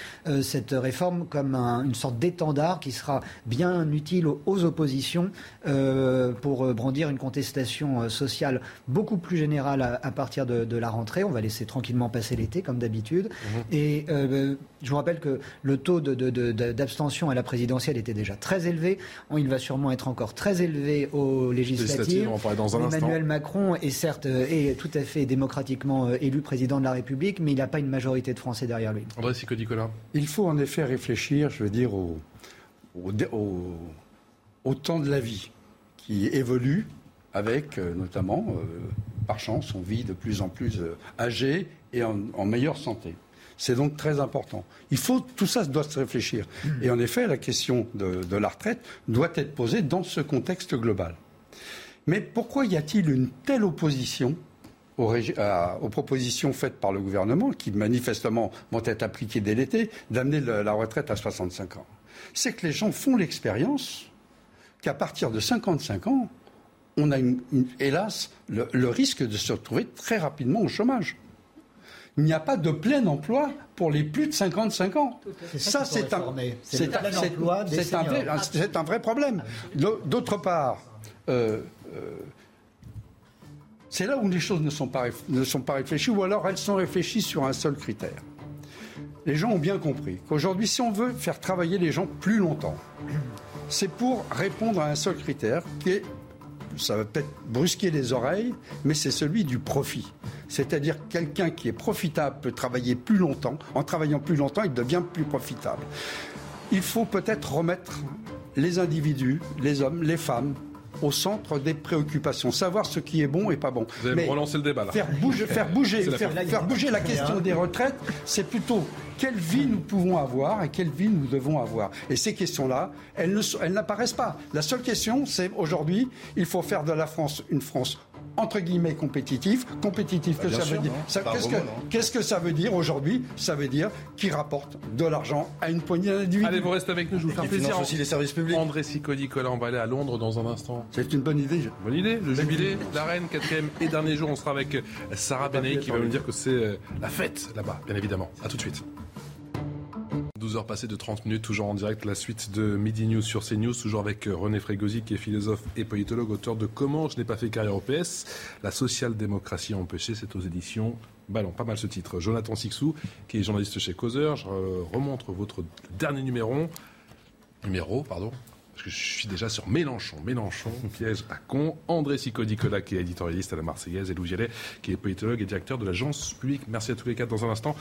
cette réforme comme une sorte d'état étendard qui sera bien utile aux oppositions euh, pour euh, brandir une contestation euh, sociale beaucoup plus générale à, partir de, la rentrée. On va laisser tranquillement passer l'été, comme d'habitude. Mhm. Et je vous rappelle que le taux d'abstention à la présidentielle était déjà très élevé. Il va sûrement être encore très élevé aux législatives. Emmanuel Macron est certes est tout à fait démocratiquement élu président de la République, mais il n'a pas une majorité de Français derrière lui. André. Il faut en effet réfléchir, je veux dire, au, temps de la vie qui évolue avec, euh, notamment, euh, par chance, on vit de plus en plus euh, âgé et en, meilleure santé. C'est donc très important. Il faut, tout ça doit se réfléchir. Et en effet, la question de, la retraite doit être posée dans ce contexte global. Mais pourquoi y a-t-il une telle opposition aux, aux, propositions faites par le gouvernement, qui manifestement vont être appliquées dès l'été, d'amener la retraite à 65 ans? C'est que les gens font l'expérience qu'à partir de 55 ans, on a, hélas, le, risque de se retrouver très rapidement au chômage. Il n'y a pas de plein emploi pour les plus de 55 ans. Ça, c'est un, un, vrai problème. D'autre part, euh, euh, c'est là où les choses ne sont, pas, ne sont pas réfléchies, ou alors elles sont réfléchies sur un seul critère. Les gens ont bien compris qu'aujourd'hui, si on veut faire travailler les gens plus longtemps, c'est pour répondre à un seul critère qui est ça va peut-être brusquer les oreilles, mais c'est celui du profit. C'est-à-dire quelqu'un qui est profitable peut travailler plus longtemps. En travaillant plus longtemps, il devient plus profitable. Il faut peut-être remettre les individus, les hommes, les femmes, au centre des préoccupations, savoir ce qui est bon et pas bon. Vous allez relancer le débat là. Faire bouger, faire bouger, faire, bouger la question des retraites, c'est plutôt quelle vie nous pouvons avoir et quelle vie nous devons avoir. Et ces questions-là, elles n'apparaissent pas. La seule question, c'est aujourd'hui, il faut faire de la France une France entre guillemets compétitif. Compétitif, bah, que ça veut dire Qu'est-ce que, ça veut dire aujourd'hui? Ça veut dire qu'il rapporte de l'argent à une poignée d'individus. Allez, vous restez avec nous, je vous fais plaisir. aussi les services publics. André Sicoli, on va aller à Londres dans un instant. C'est une bonne idée. Bonne idée, le jubilé, la reine, quatrième et dernier jour, on sera avec Sarah Benet qui va nous dire que c'est euh, la fête là-bas, bien évidemment. A tout de suite. 12 heures passées de 30 minutes, toujours en direct, la suite de Midi News sur CNews, toujours avec euh, René Frégosi, qui est philosophe et politologue, auteur de Comment je n'ai pas fait carrière au PS, la social-démocratie empêchée, c'est aux éditions Ballon, pas mal ce titre. Jonathan Sixou, qui est journaliste chez Causeur, je remontre votre dernier numéro, numéro, pardon, parce que je suis déjà sur Mélenchon. Mélenchon, piège à con. André Sicot-Nicolas, qui est éditorialiste à la Marseillaise, et Louis qui est politologue et directeur de l'agence publique. Merci à tous les quatre. Dans un instant,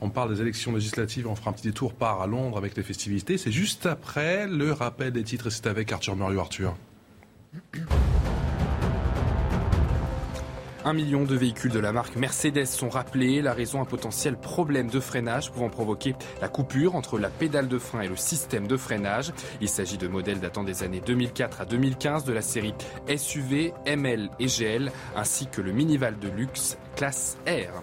on parle des élections législatives. On fera un petit détour par à Londres avec les festivités. C'est juste après le rappel des titres. C'est avec Arthur Muriot. Arthur. Un million de véhicules de la marque Mercedes sont rappelés. La raison, un potentiel problème de freinage pouvant provoquer la coupure entre la pédale de frein et le système de freinage. Il s'agit de modèles datant des années 2004 à 2015 de la série SUV, ML et GL, ainsi que le minival de luxe classe R.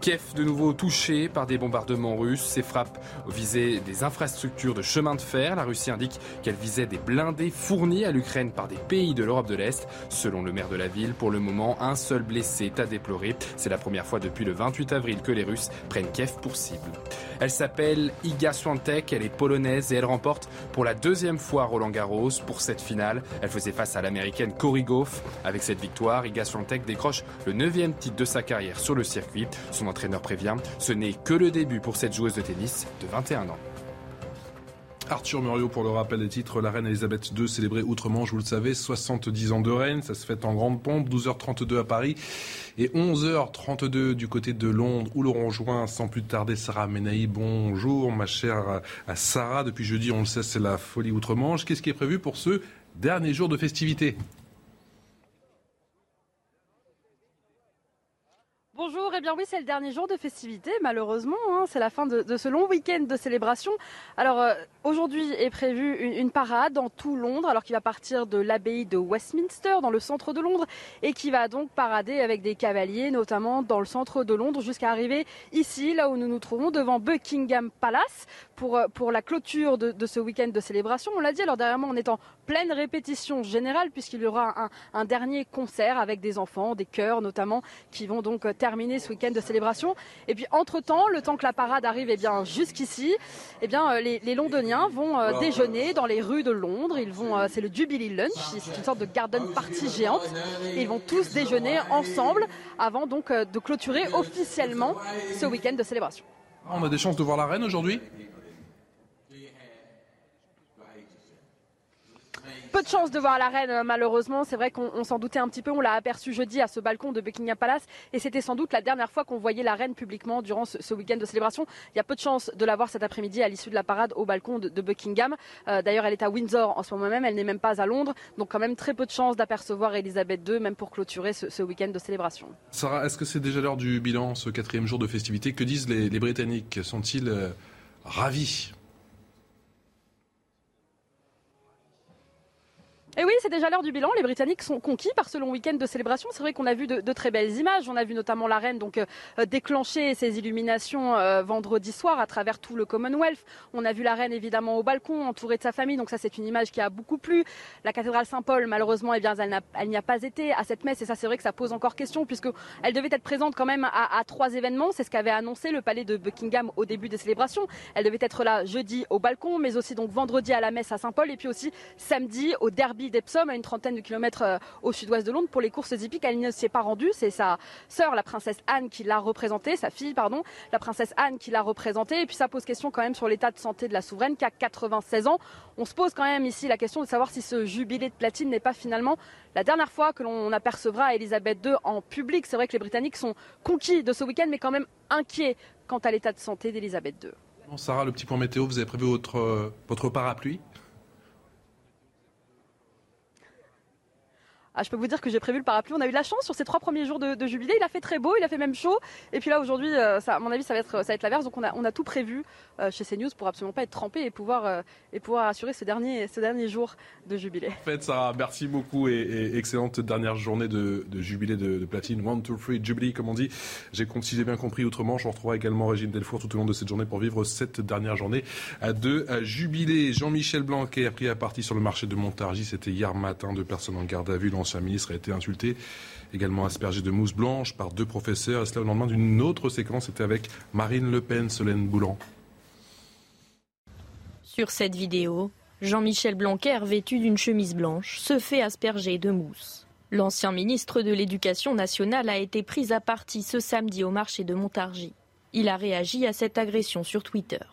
Kiev de nouveau touché par des bombardements russes. Ces frappes visaient des infrastructures de chemin de fer. La Russie indique qu'elle visait des blindés fournis à l'Ukraine par des pays de l'Europe de l'Est. Selon le maire de la ville, pour le moment, un seul blessé est à déplorer. C'est la première fois depuis le 28 avril que les Russes prennent Kiev pour cible. Elle s'appelle Iga Swiatek, elle est polonaise et elle remporte pour la deuxième fois Roland Garros. Pour cette finale, elle faisait face à l'américaine Cory Goff. Avec cette victoire, Iga Swiatek décroche le neuvième titre de sa carrière sur le circuit. Entraîneur prévient, ce n'est que le début pour cette joueuse de tennis de 21 ans. Arthur Muriot pour le rappel des titres. La reine Elisabeth II célébrée outre-Manche, vous le savez, 70 ans de reine. Ça se fait en grande pompe, 12h32 à Paris et 11h32 du côté de Londres où l'on rejoint sans plus tarder Sarah Menaï. Bonjour ma chère Sarah. Depuis jeudi, on le sait, c'est la folie outre-Manche. Qu'est-ce qui est prévu pour ce dernier jour de festivité Bonjour, eh bien oui, c'est le dernier jour de festivité, malheureusement. Hein. c'est la fin de, ce long week-end de célébration. Alors euh, aujourd'hui est prévue une, parade dans tout Londres, alors qu'il va partir de l'abbaye de Westminster, dans le centre de Londres, et qui va donc parader avec des cavaliers, notamment dans le centre de Londres, jusqu'à arriver ici, là où nous nous trouvons, devant Buckingham Palace, pour, euh, pour la clôture de, ce week-end de célébration. On l'a dit, alors derrière moi, on est en pleine répétition générale, puisqu'il y aura un, dernier concert avec des enfants, des chœurs notamment, qui vont donc terminer terminer ce week-end de célébration. Et puis entre-temps, le temps que la parade arrive eh jusqu'ici, eh euh, les, Londoniens vont euh, déjeuner dans les rues de Londres. Ils vont, euh, c'est le Jubilee Lunch, c'est une sorte de garden party géante. ils vont tous déjeuner ensemble avant donc de clôturer officiellement ce week-end de célébration. On a des chances de voir la reine aujourd'hui? Peu de chance de voir la reine, euh, malheureusement. C'est vrai qu'on s'en doutait un petit peu. On l'a aperçu jeudi à ce balcon de Buckingham Palace. Et c'était sans doute la dernière fois qu'on voyait la reine publiquement durant ce, week-end de célébration. Il y a peu de chance de la voir cet après-midi à l'issue de la parade au balcon de, Buckingham. Euh, d'ailleurs, elle est à Windsor en ce moment même. Elle n'est même pas à Londres. Donc, quand même, très peu de chance d'apercevoir Elisabeth II, même pour clôturer ce, week-end de célébration. Sarah, est-ce que c'est déjà l'heure du bilan, ce quatrième jour de festivité Que disent les, Britanniques? Sont-ils euh, ravis? Et oui, c'est déjà l'heure du bilan. Les Britanniques sont conquis par ce long week-end de célébration. C'est vrai qu'on a vu de, très belles images. On a vu notamment la reine donc euh, déclencher ses illuminations euh, vendredi soir à travers tout le Commonwealth. On a vu la reine évidemment au balcon, entourée de sa famille. Donc ça, c'est une image qui a beaucoup plu. La cathédrale Saint-Paul, malheureusement, eh bien, elle n'y a pas été à cette messe. Et ça, c'est vrai que ça pose encore question puisque elle devait être présente quand même à, à trois événements. C'est ce qu'avait annoncé le palais de Buckingham au début des célébrations. Elle devait être là jeudi au balcon, mais aussi donc vendredi à la messe à Saint-Paul et puis aussi samedi au derby d'Epsom, à une trentaine de kilomètres euh, au sud-ouest de Londres, pour les courses hippiques. Elle ne s'y est pas rendue. C'est sa sœur, la princesse Anne, qui l'a représentée, sa fille, pardon, la princesse Anne qui l'a représentée. Et puis ça pose question quand même sur l'état de santé de la souveraine qui a 96 ans. On se pose quand même ici la question de savoir si ce jubilé de platine n'est pas finalement la dernière fois que l'on apercevra Elisabeth II en public. C'est vrai que les Britanniques sont conquis de ce week-end, mais quand même inquiets quant à l'état de santé d'Elisabeth II. Sarah, le petit point météo, vous avez prévu votre, euh, votre parapluie? Ah, je peux vous dire que j'ai prévu le parapluie. On a eu de la chance sur ces trois premiers jours de, jubilé. Il a fait très beau, il a fait même chaud. Et puis là, aujourd'hui, euh, à mon avis, ça va être, ça être l'averse. Donc on a, on a tout prévu euh, chez CNews pour absolument pas être trempé et pouvoir, euh, et pouvoir assurer ce dernier, ce dernier jour de jubilé. En fait, Sarah, merci beaucoup et, excellente dernière journée de, jubilé de, platine. One, two, three, jubilee, comme on dit. J'ai, si j'ai bien compris autrement, je retrouverai également Régine Delfour tout au long de cette journée pour vivre cette dernière journée de jubilé. Jean-Michel Blanquer, pris à partie sur le marché de Montargis, c'était hier matin, deux personnes en garde à vue l'ancien ministre a été insulté, également aspergé de mousse blanche par deux professeurs. Et cela au lendemain d'une autre séquence, c'était avec Marine Le Pen, Solène Boulan. Sur cette vidéo, Jean-Michel Blanquer, vêtu d'une chemise blanche, se fait asperger de mousse. L'ancien ministre de l'Éducation nationale a été pris à partie ce samedi au marché de Montargis. Il a réagi à cette agression sur Twitter.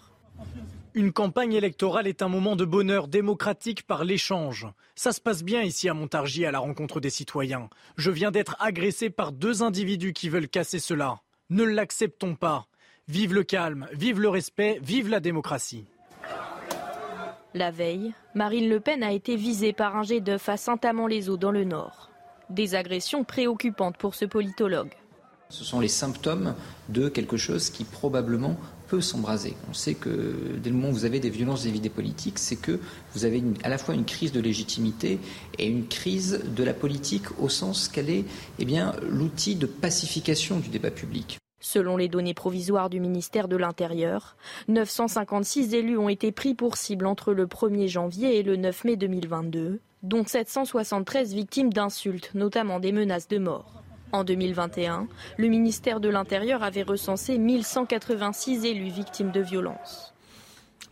Une campagne électorale est un moment de bonheur démocratique par l'échange. Ça se passe bien ici à Montargis à la rencontre des citoyens. Je viens d'être agressé par deux individus qui veulent casser cela. Ne l'acceptons pas. Vive le calme, vive le respect, vive la démocratie. La veille, Marine Le Pen a été visée par un jet d'œuf à Saint-Amand-les-Eaux dans le Nord. Des agressions préoccupantes pour ce politologue. Ce sont les symptômes de quelque chose qui probablement s'embraser. On sait que dès le moment où vous avez des violences vis des politiques, c'est que vous avez à la fois une crise de légitimité et une crise de la politique au sens qu'elle est eh l'outil de pacification du débat public. Selon les données provisoires du ministère de l'Intérieur, 956 élus ont été pris pour cible entre le 1er janvier et le 9 mai 2022, dont 773 victimes d'insultes, notamment des menaces de mort. En 2021, le ministère de l'Intérieur avait recensé 1186 élus victimes de violences.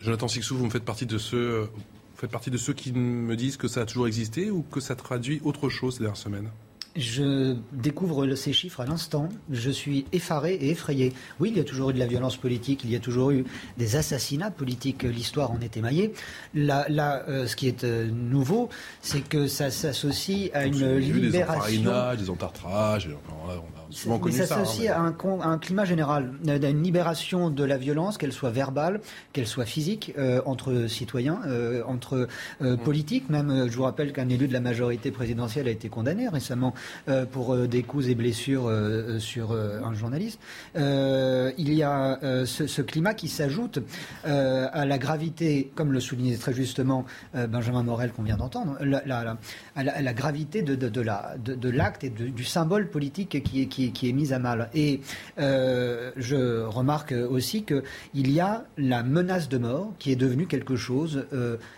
Jonathan Sixou, vous me faites partie de ceux, faites partie de ceux qui me disent que ça a toujours existé ou que ça traduit autre chose ces dernières semaines? Je découvre ces chiffres à l'instant. Je suis effaré et effrayé. Oui, il y a toujours eu de la violence politique, il y a toujours eu des assassinats politiques. L'histoire en est émaillée. Là, là euh, ce qui est euh, nouveau, c'est que ça s'associe à une libération. Des des entartrages, on a, souvent connu ça. s'associe à, un, un climat général, à une libération de la violence, qu'elle soit verbale, qu'elle soit physique, euh, entre citoyens, entre mm. politiques. Même, je vous rappelle qu'un élu de la majorité présidentielle a été condamné récemment euh, pour euh, des coups et blessures euh, sur un journaliste. il y a ce, climat qui s'ajoute à la gravité, comme le soulignait très justement Benjamin Morel qu'on vient d'entendre, la, à la, gravité de, de, de l'acte et du symbole politique qui est, qui, qui est mis à mal. Et je remarque aussi qu'il y a la menace de mort qui est devenue quelque chose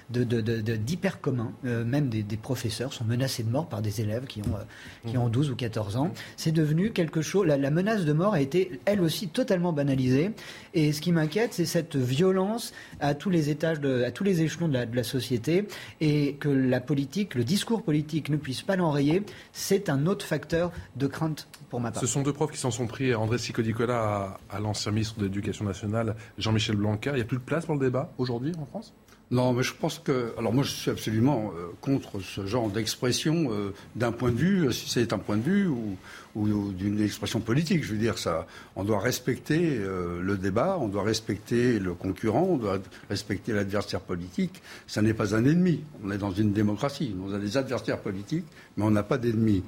d'hyper commun. même des, des, professeurs sont menacés de mort par des élèves qui ont, qui ont 12 ou 14 ans. C'est devenu quelque chose. La, menace de mort a été, elle aussi, totalement banalisée. Et ce qui m'inquiète, c'est cette violence à tous les étages, de, à tous les échelons de la, de la, société, et que la politique, le discours politique ne puisse pas l'enrayer. C'est un autre facteur de crainte pour ma part. Ce sont deux profs qui s'en sont pris, André Sicodicola à, à l'ancien ministre de l'Éducation nationale, Jean-Michel Blanquer. Il n'y a plus de place pour le débat aujourd'hui en France? Non, mais je pense que. Alors, moi, je suis absolument euh, contre ce genre d'expression euh, d'un point de vue, si c'est un point de vue ou, d'une expression politique. Je veux dire, ça, on doit respecter euh, le débat, on doit respecter le concurrent, on doit respecter l'adversaire politique. Ça n'est pas un ennemi. On est dans une démocratie. On a des adversaires politiques, mais on n'a pas d'ennemis.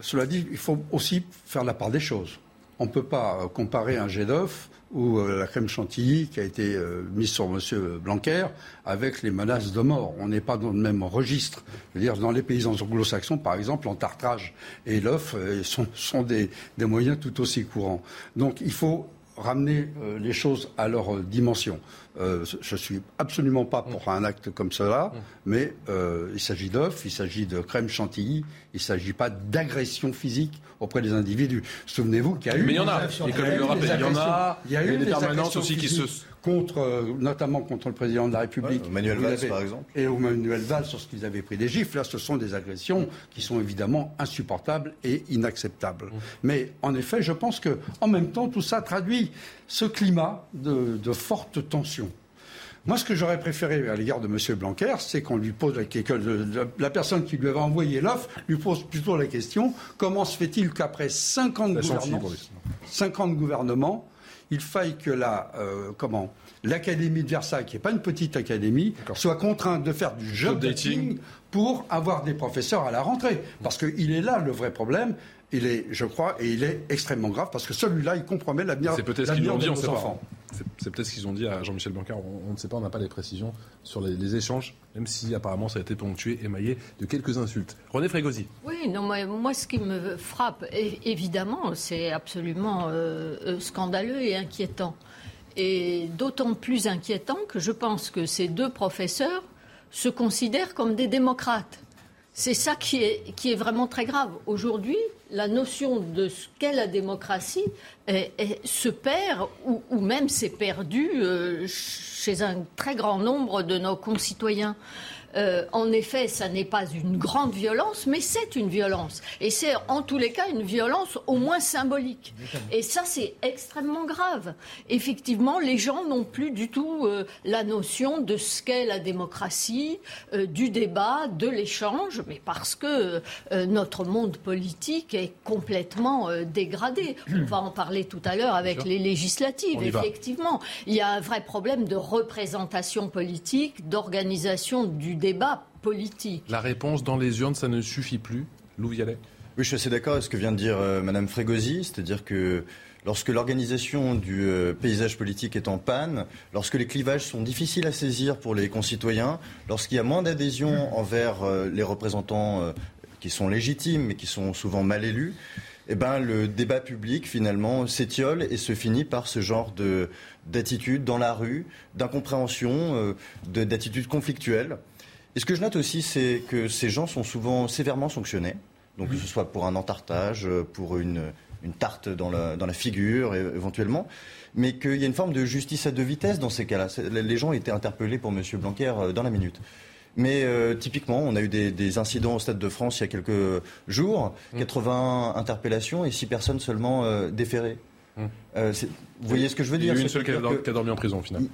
cela dit, il faut aussi faire la part des choses. on ne peut pas comparer un jet d'œuf ou euh, la crème chantilly qui a été euh, mise sur M. Blanquer avec les menaces de mort. On n'est pas dans le même registre. Je veux dire, dans les paysans anglo-saxons, par exemple, l'entartrage et l'œuf euh, sont, des, moyens tout aussi courants. Donc il faut ramener les choses à leur dimension. Euh, je ne suis absolument pas pour un acte comme cela, mais euh, il s'agit d'œufs, il s'agit de crème chantilly, il ne s'agit pas d'agression physique auprès des individus. Souvenez-vous qu'il y a eu. Mais il y en a, il y en a. Il y a eu des permanences aussi qui se contre, euh, notamment contre le président de la République. Manuel Valls, par exemple. Et au Manuel Valls, sur ce qu'ils avaient pris des gifles. Là, ce sont des agressions qui sont évidemment insupportables et inacceptables. Mmh. Mais en effet, je pense que, en même temps, tout ça traduit ce climat de, de forte tension. Moi, ce que j'aurais préféré à l'égard de M. Blanquer, c'est qu'on lui pose la, question, la personne qui lui avait envoyé l'offre lui pose plutôt la question comment se fait-il qu'après 50 gouvernements, il faille que la, euh, comment, l'Académie de Versailles, qui n'est pas une petite académie, soit contrainte de faire du job dating pour avoir des professeurs à la rentrée. Parce qu'il est là le vrai problème. Il est, je crois, et il est extrêmement grave parce que celui-là, il compromet l'avenir C'est peut-être ce qu'ils ont dit, on enfants. C'est peut-être ce qu'ils ont dit à Jean-Michel Blanquer. On, ne sait pas, on n'a pas les précisions sur les, échanges, même si apparemment ça a été ponctué, émaillé de quelques insultes. René Frégosi. Oui, non, moi, moi ce qui me frappe, évidemment, c'est absolument euh, euh, scandaleux et inquiétant. Et d'autant plus inquiétant que je pense que ces deux professeurs se considèrent comme des démocrates. C'est ça qui est, vraiment très grave. Aujourd'hui, la notion de ce qu'est la démocratie se perd ou, même s'est perdue euh, chez un très grand nombre de nos concitoyens. Euh, en effet, ça n'est pas une grande violence, mais c'est une violence. Et c'est en tous les cas une violence au moins symbolique. Et ça, c'est extrêmement grave. Effectivement, les gens n'ont plus du tout euh, la notion de ce qu'est la démocratie, euh, du débat, de l'échange, mais parce que notre monde politique est complètement dégradé. On va en parler tout à l'heure avec les législatives, effectivement. Il y a un vrai problème de représentation politique, d'organisation du débat politique. La réponse dans les urnes, ça ne suffit plus Lou Vialet Oui, je suis assez d'accord avec ce que vient de dire euh, Madame Frégosi, c'est-à-dire que lorsque l'organisation du euh, paysage politique est en panne, lorsque les clivages sont difficiles à saisir pour les concitoyens, lorsqu'il y a moins d'adhésion envers euh, les représentants qui sont légitimes mais qui sont souvent mal élus, eh ben, le débat public finalement s'étiole et se finit par ce genre d'attitude dans la rue, d'incompréhension, d'attitude conflictuelle. Et ce que je note aussi, c'est que ces gens sont souvent sévèrement sanctionnés. Donc, que ce soit pour un entartage, pour une, tarte dans la, dans la figure, éventuellement. Mais qu'il y a une forme de justice à deux vitesses dans ces cas-là. Les gens étaient interpellés pour M. Blanquer euh, dans la minute. Mais euh, typiquement, on a eu des, incidents au Stade de France il y a quelques jours, 80 mmh. interpellations et 6 personnes seulement euh, déférées. Mmh. vous voyez ce que je veux dire Il y a une seule qui a, dormi en prison, finalement.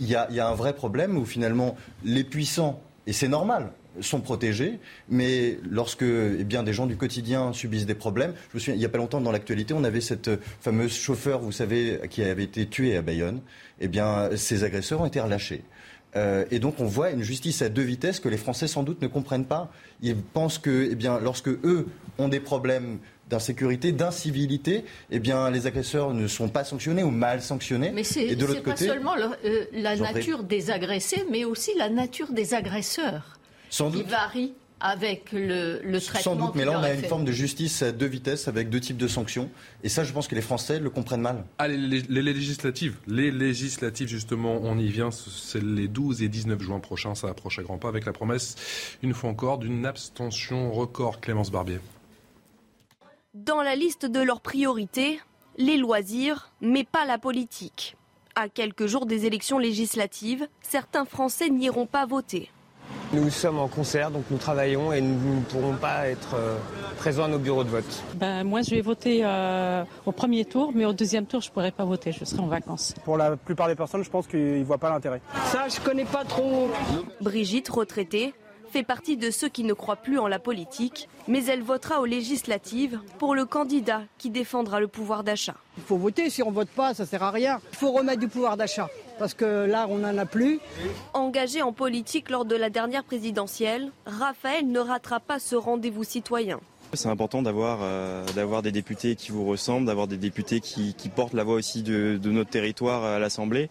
Il, y a, il y a un vrai problème où finalement les puissants et c'est normal, sont protégés, mais lorsque eh des gens du quotidien subissent des problèmes, je me il n'y a pas longtemps dans l'actualité, on avait cette fameuse chauffeur, vous savez, qui avait été tué à Bayonne, eh bien, ces agresseurs ont été relâchés. Euh, et donc on voit une justice à deux vitesses que les Français sans doute ne comprennent pas. Ils pensent que, eh bien, lorsque eux ont des problèmes d'insécurité, d'incivilité, eh bien, les agresseurs ne sont pas sanctionnés ou mal sanctionnés. Mais c'est pas seulement euh, la nature des agressés, mais aussi la nature des agresseurs Sans qui varie avec le, le traitement. Sans doute, mais là on a une forme de justice à deux vitesses avec deux types de sanctions. Et ça, je pense que les Français le comprennent mal. Ah, les, législatives. Les législatives, justement, on y vient. C'est les 12 et 19 juin prochains. Ça approche à grands pas avec la promesse, une fois encore, d'une abstention record. Clémence Barbier. Dans la liste de leurs priorités, les loisirs, mais pas la politique. À quelques jours des élections législatives, certains Français n'iront pas voter. Nous sommes en concert, donc nous travaillons et nous ne pourrons pas être euh, présents à nos bureaux de vote. Ben, moi, je vais voter euh, au premier tour, mais au deuxième tour, je ne pourrai pas voter, je serai en vacances. Pour la plupart des personnes, je pense qu'ils ne voient pas l'intérêt. Ça, je connais pas trop. Brigitte, retraitée, fait partie de ceux qui ne croient plus en la politique, mais elle votera aux législatives pour le candidat qui défendra le pouvoir d'achat. Il faut voter, si on ne vote pas, ça ne sert à rien. Il faut remettre du pouvoir d'achat, parce que là, on n'en a plus. Engagé en politique lors de la dernière présidentielle, Raphaël ne ratera pas ce rendez-vous citoyen. C'est important d'avoir d'avoir des députés qui vous ressemblent, d'avoir des députés qui, portent la voix aussi de, de notre territoire à l'Assemblée.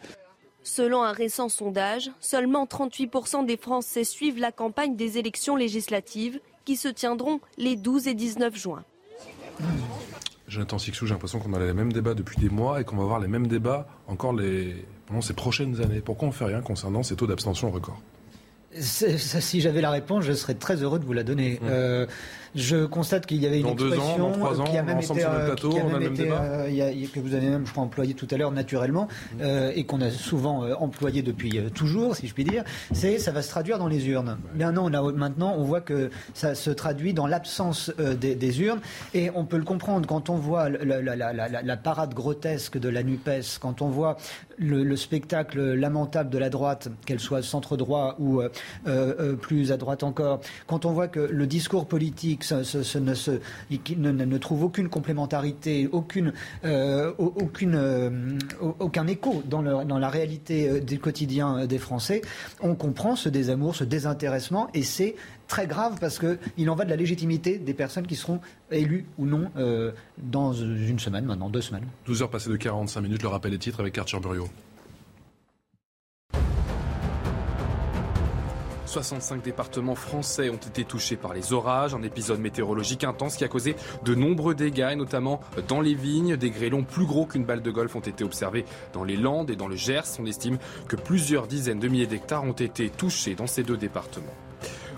Selon un récent sondage, seulement 38% des Français suivent la campagne des élections législatives qui se tiendront les 12 et 19 juin. Jonathan Sixou, j'ai l'impression qu'on a les mêmes débats depuis des mois et qu'on va avoir les mêmes débats encore les, pendant ces prochaines années. Pourquoi on ne fait rien concernant ces taux d'abstention record si j'avais la réponse, je serais très heureux de vous la donner. Mmh. Euh, je constate qu'il y avait une expression qui a même été, que vous avez même, je crois, employé tout à l'heure naturellement mmh. euh, et qu'on a souvent euh, employé depuis toujours, si je puis dire. C'est ça va se traduire dans les urnes. Bien non, maintenant, on voit que ça se traduit dans l'absence des, urnes et on peut le comprendre quand on voit la, la, parade grotesque de la Nupes, quand on voit le, spectacle lamentable de la droite, qu'elle soit centre droit ou euh, euh, plus à droite encore, quand on voit que le discours politique ne, trouve aucune complémentarité, aucune, euh, aucun écho dans, la réalité du quotidien des Français, on comprend ce désamour, ce désintéressement, et c'est très grave parce qu'il en va de la légitimité des personnes qui seront élues ou non dans une semaine, maintenant deux semaines. 12 heures passées de 45 minutes, le rappel des titres avec Arthur Buriot. 65 départements français ont été touchés par les orages, un épisode météorologique intense qui a causé de nombreux dégâts, et notamment dans les vignes. Des grêlons plus gros qu'une balle de golf ont été observés dans les Landes et dans le Gers. On estime que plusieurs dizaines de milliers d'hectares ont été touchés dans ces deux départements.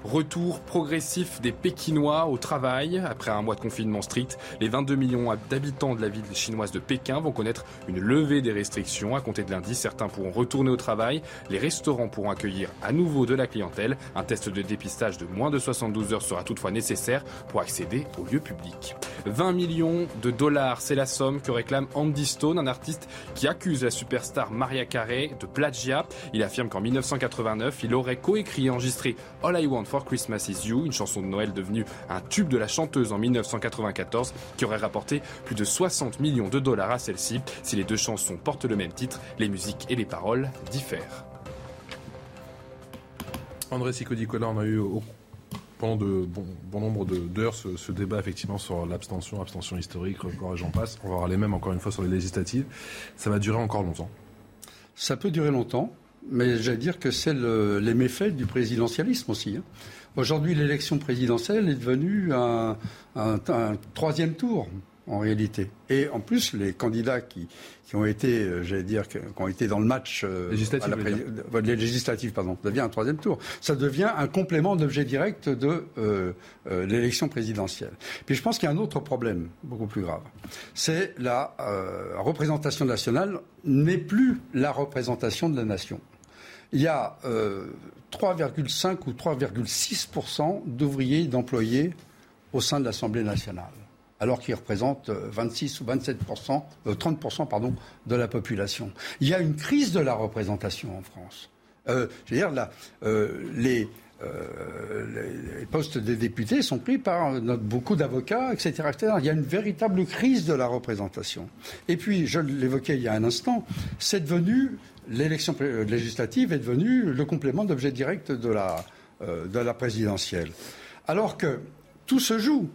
Retour progressif des Pékinois au travail. Après un mois de confinement strict, les 22 millions d'habitants de la ville chinoise de Pékin vont connaître une levée des restrictions. À compter de lundi, certains pourront retourner au travail. Les restaurants pourront accueillir à nouveau de la clientèle. Un test de dépistage de moins de 72 heures sera toutefois nécessaire pour accéder aux lieux publics. 20 millions de dollars, c'est la somme que réclame Andy Stone, un artiste qui accuse la superstar Maria Carey de plagiat. Il affirme qu'en 1989, il aurait coécrit et enregistré All I Want for Christmas Is You, une chanson de Noël devenue un tube de la chanteuse en 1994 qui aurait rapporté plus de 60 millions de dollars à celle-ci. Si les deux chansons portent le même titre, les musiques et les paroles diffèrent. André Sicodicola, on a eu pendant de bon, bon nombre d'heures ce, débat effectivement sur l'abstention, abstention historique, record et j'en passe. On va avoir les mêmes encore une fois sur les législatives. Ça va durer encore longtemps. Ça peut durer longtemps mais j'allais dire que c'est les méfaits du présidentialisme aussi. Hein. Aujourd'hui, l'élection présidentielle est devenue un, troisième tour en réalité. Et en plus, les candidats qui, ont été, euh, j'allais dire, qui ont été dans le match euh, législatif, les législatives, pardon, ça devient un troisième tour. Ça devient un complément d'objet direct de euh, l'élection présidentielle. Puis je pense qu'il y a un autre problème beaucoup plus grave. C'est la représentation nationale n'est plus la représentation de la nation il y a 3,5 ou 3,6% d'ouvriers et d'employés au sein de l'Assemblée nationale alors qu'ils représentent 26 ou 27% 30 pardon, de la population. Il y a une crise de la représentation en France. Euh, je veux dire, euh, les, euh, les, postes des députés sont pris par beaucoup d'avocats, etc., etc., Il y a une véritable crise de la représentation. Et puis, je l'évoquais il y a un instant, c'est devenu l'élection législative est devenue le complément d'objet direct de la, de la présidentielle. Alors que tout se joue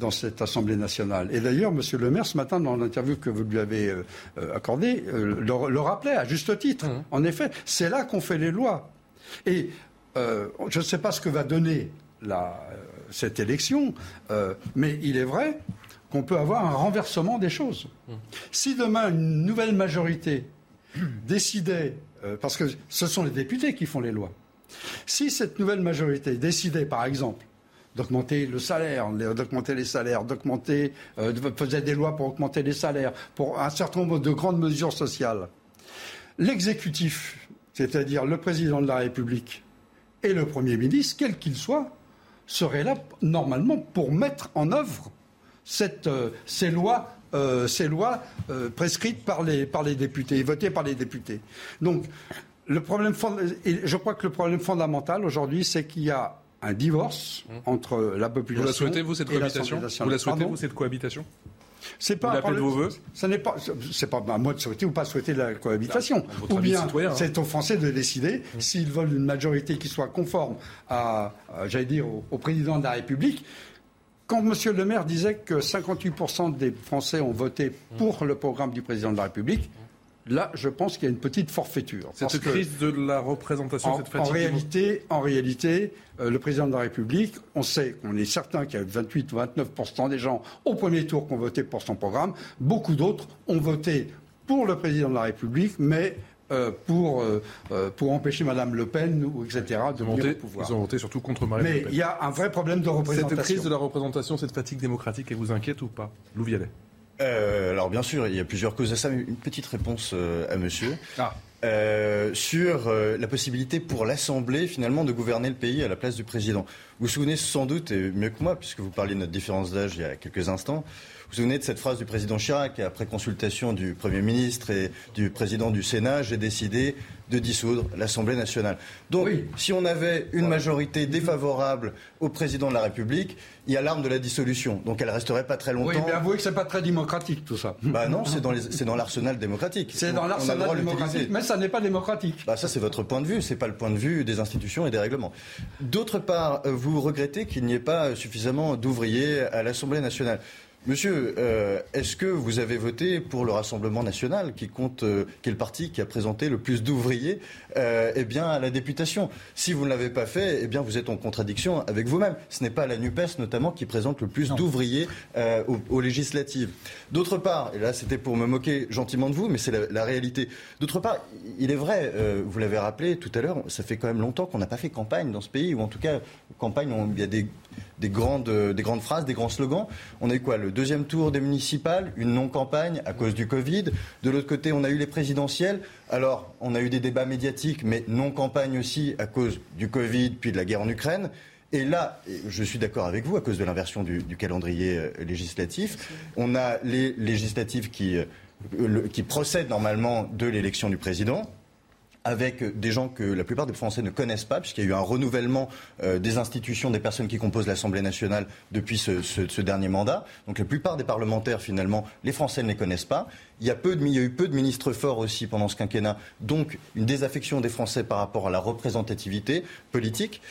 dans cette Assemblée nationale. Et d'ailleurs, M. Le Maire, ce matin, dans l'interview que vous lui avez euh, euh, accordée, euh, le, rappelait à juste titre. Mmh. En effet, c'est là qu'on fait les lois. Et je ne sais pas ce que va donner la, cette élection, mais il est vrai qu'on peut avoir un renversement des choses. Si demain une nouvelle majorité décidait, parce que ce sont les députés qui font les lois, si cette nouvelle majorité décidait, par exemple, d'augmenter le salaire, d'augmenter les salaires, d'augmenter, euh, faisait des lois pour augmenter les salaires, pour un certain nombre de grandes mesures sociales. L'exécutif, c'est-à-dire le président de la République et le Premier ministre, quel qu'il soit, seraient là normalement pour mettre en œuvre cette, euh, ces lois, euh, ces lois prescrites par les, par les députés, votées par les députés. Donc, le problème, je crois que le problème fondamental aujourd'hui, c'est qu'il y a un divorce mmh. entre la population. Vous la souhaitez, vous, cette cohabitation? Vous la souhaitez, vous, cette cohabitation? C'est pas vous de vos voeux Ce n'est pas, c'est pas à moi de souhaiter ou pas souhaiter la cohabitation. ou bien, hein. c'est aux Français de décider mmh. s'ils veulent une majorité qui soit conforme à, j'allais dire, au, président de la République quand M. Le Maire disait que 58% des Français ont voté pour le programme du président de la République, là, je pense qu'il y a une petite forfaiture. Cette crise de la représentation, en, cette fatigue. en réalité, en réalité euh, le président de la République, on sait, on est certain qu'il y a 28 ou 29% des gens au premier tour qui ont voté pour son programme. Beaucoup d'autres ont voté pour le président de la République, mais euh, pour, euh, pour empêcher Mme Le Pen, ou etc., de voté- au pouvoir. ils ont voté surtout contre Marine Mais Le Pen. il y a un vrai problème de représentation. Cette crise de la représentation, cette fatigue démocratique, elle vous inquiète ou pas? Lou Vialet. Euh, alors bien sûr, il y a plusieurs causes à ça. mais Une petite réponse euh, à monsieur. Ah. Euh, sur euh, la possibilité pour l'Assemblée finalement de gouverner le pays à la place du président. Vous vous souvenez sans doute, et mieux que moi, puisque vous parliez de notre différence d'âge il y a quelques instants, vous vous souvenez de cette phrase du président Chirac, après consultation du Premier ministre et du président du Sénat, j'ai décidé de dissoudre l'Assemblée nationale. Donc, si on avait une majorité défavorable au président de la République, il y a l'arme de la dissolution. Donc, elle resterait pas très longtemps. Oui, mais avouez que c'est pas très démocratique tout ça. Bah non, c'est dans, les- c'est dans l'arsenal démocratique. C'est On- dans on a le droit l'arsenal démocratique, l'utiliser. mais ça n'est pas démocratique. Bah ça, c'est votre point de vue, c'est pas le point de vue des institutions et des règlements. D'autre part, euh, vous regrettez qu'il n'y ait pas suffisamment d'ouvriers à l'Assemblée nationale. Monsieur, euh, est-ce que vous avez voté pour le Rassemblement national, qui compte, euh, qui est le parti qui a présenté le plus d'ouvriers, euh, eh bien à la députation? Si vous ne l'avez pas fait, eh bien vous êtes en contradiction avec vous-même. Ce n'est pas la Nupes notamment qui présente le plus d'ouvriers euh, aux, aux législatives. D'autre part, et là c'était pour me moquer gentiment de vous, mais c'est la, la réalité. D'autre part, il est vrai, vous l'avez rappelé tout à l'heure, ça fait quand même longtemps qu'on n'a pas fait campagne dans ce pays, ou en tout cas campagne, où il y a des des grandes, euh, des grandes phrases, des grands slogans. On a eu quoi? Le deuxième tour des municipales, une non-campagne à cause du Covid. De l'autre côté, on a eu les présidentielles. Alors, on a eu des débats médiatiques, mais non-campagne aussi à cause du Covid, puis de la guerre en Ukraine. Et là, je suis d'accord avec vous, à cause de l'inversion du, calendrier euh, législatif, on a les législatives qui, euh, qui procèdent normalement de l'élection du président avec des gens que la plupart des Français ne connaissent pas, puisqu'il y a eu un renouvellement euh, des institutions, des personnes qui composent l'Assemblée nationale depuis ce, ce- ce dernier mandat. Donc la plupart des parlementaires, finalement, les Français ne les connaissent pas. Il y, a peu de, il y a eu peu de ministres forts aussi pendant ce quinquennat, donc une désaffection des Français par rapport à la représentativité politique.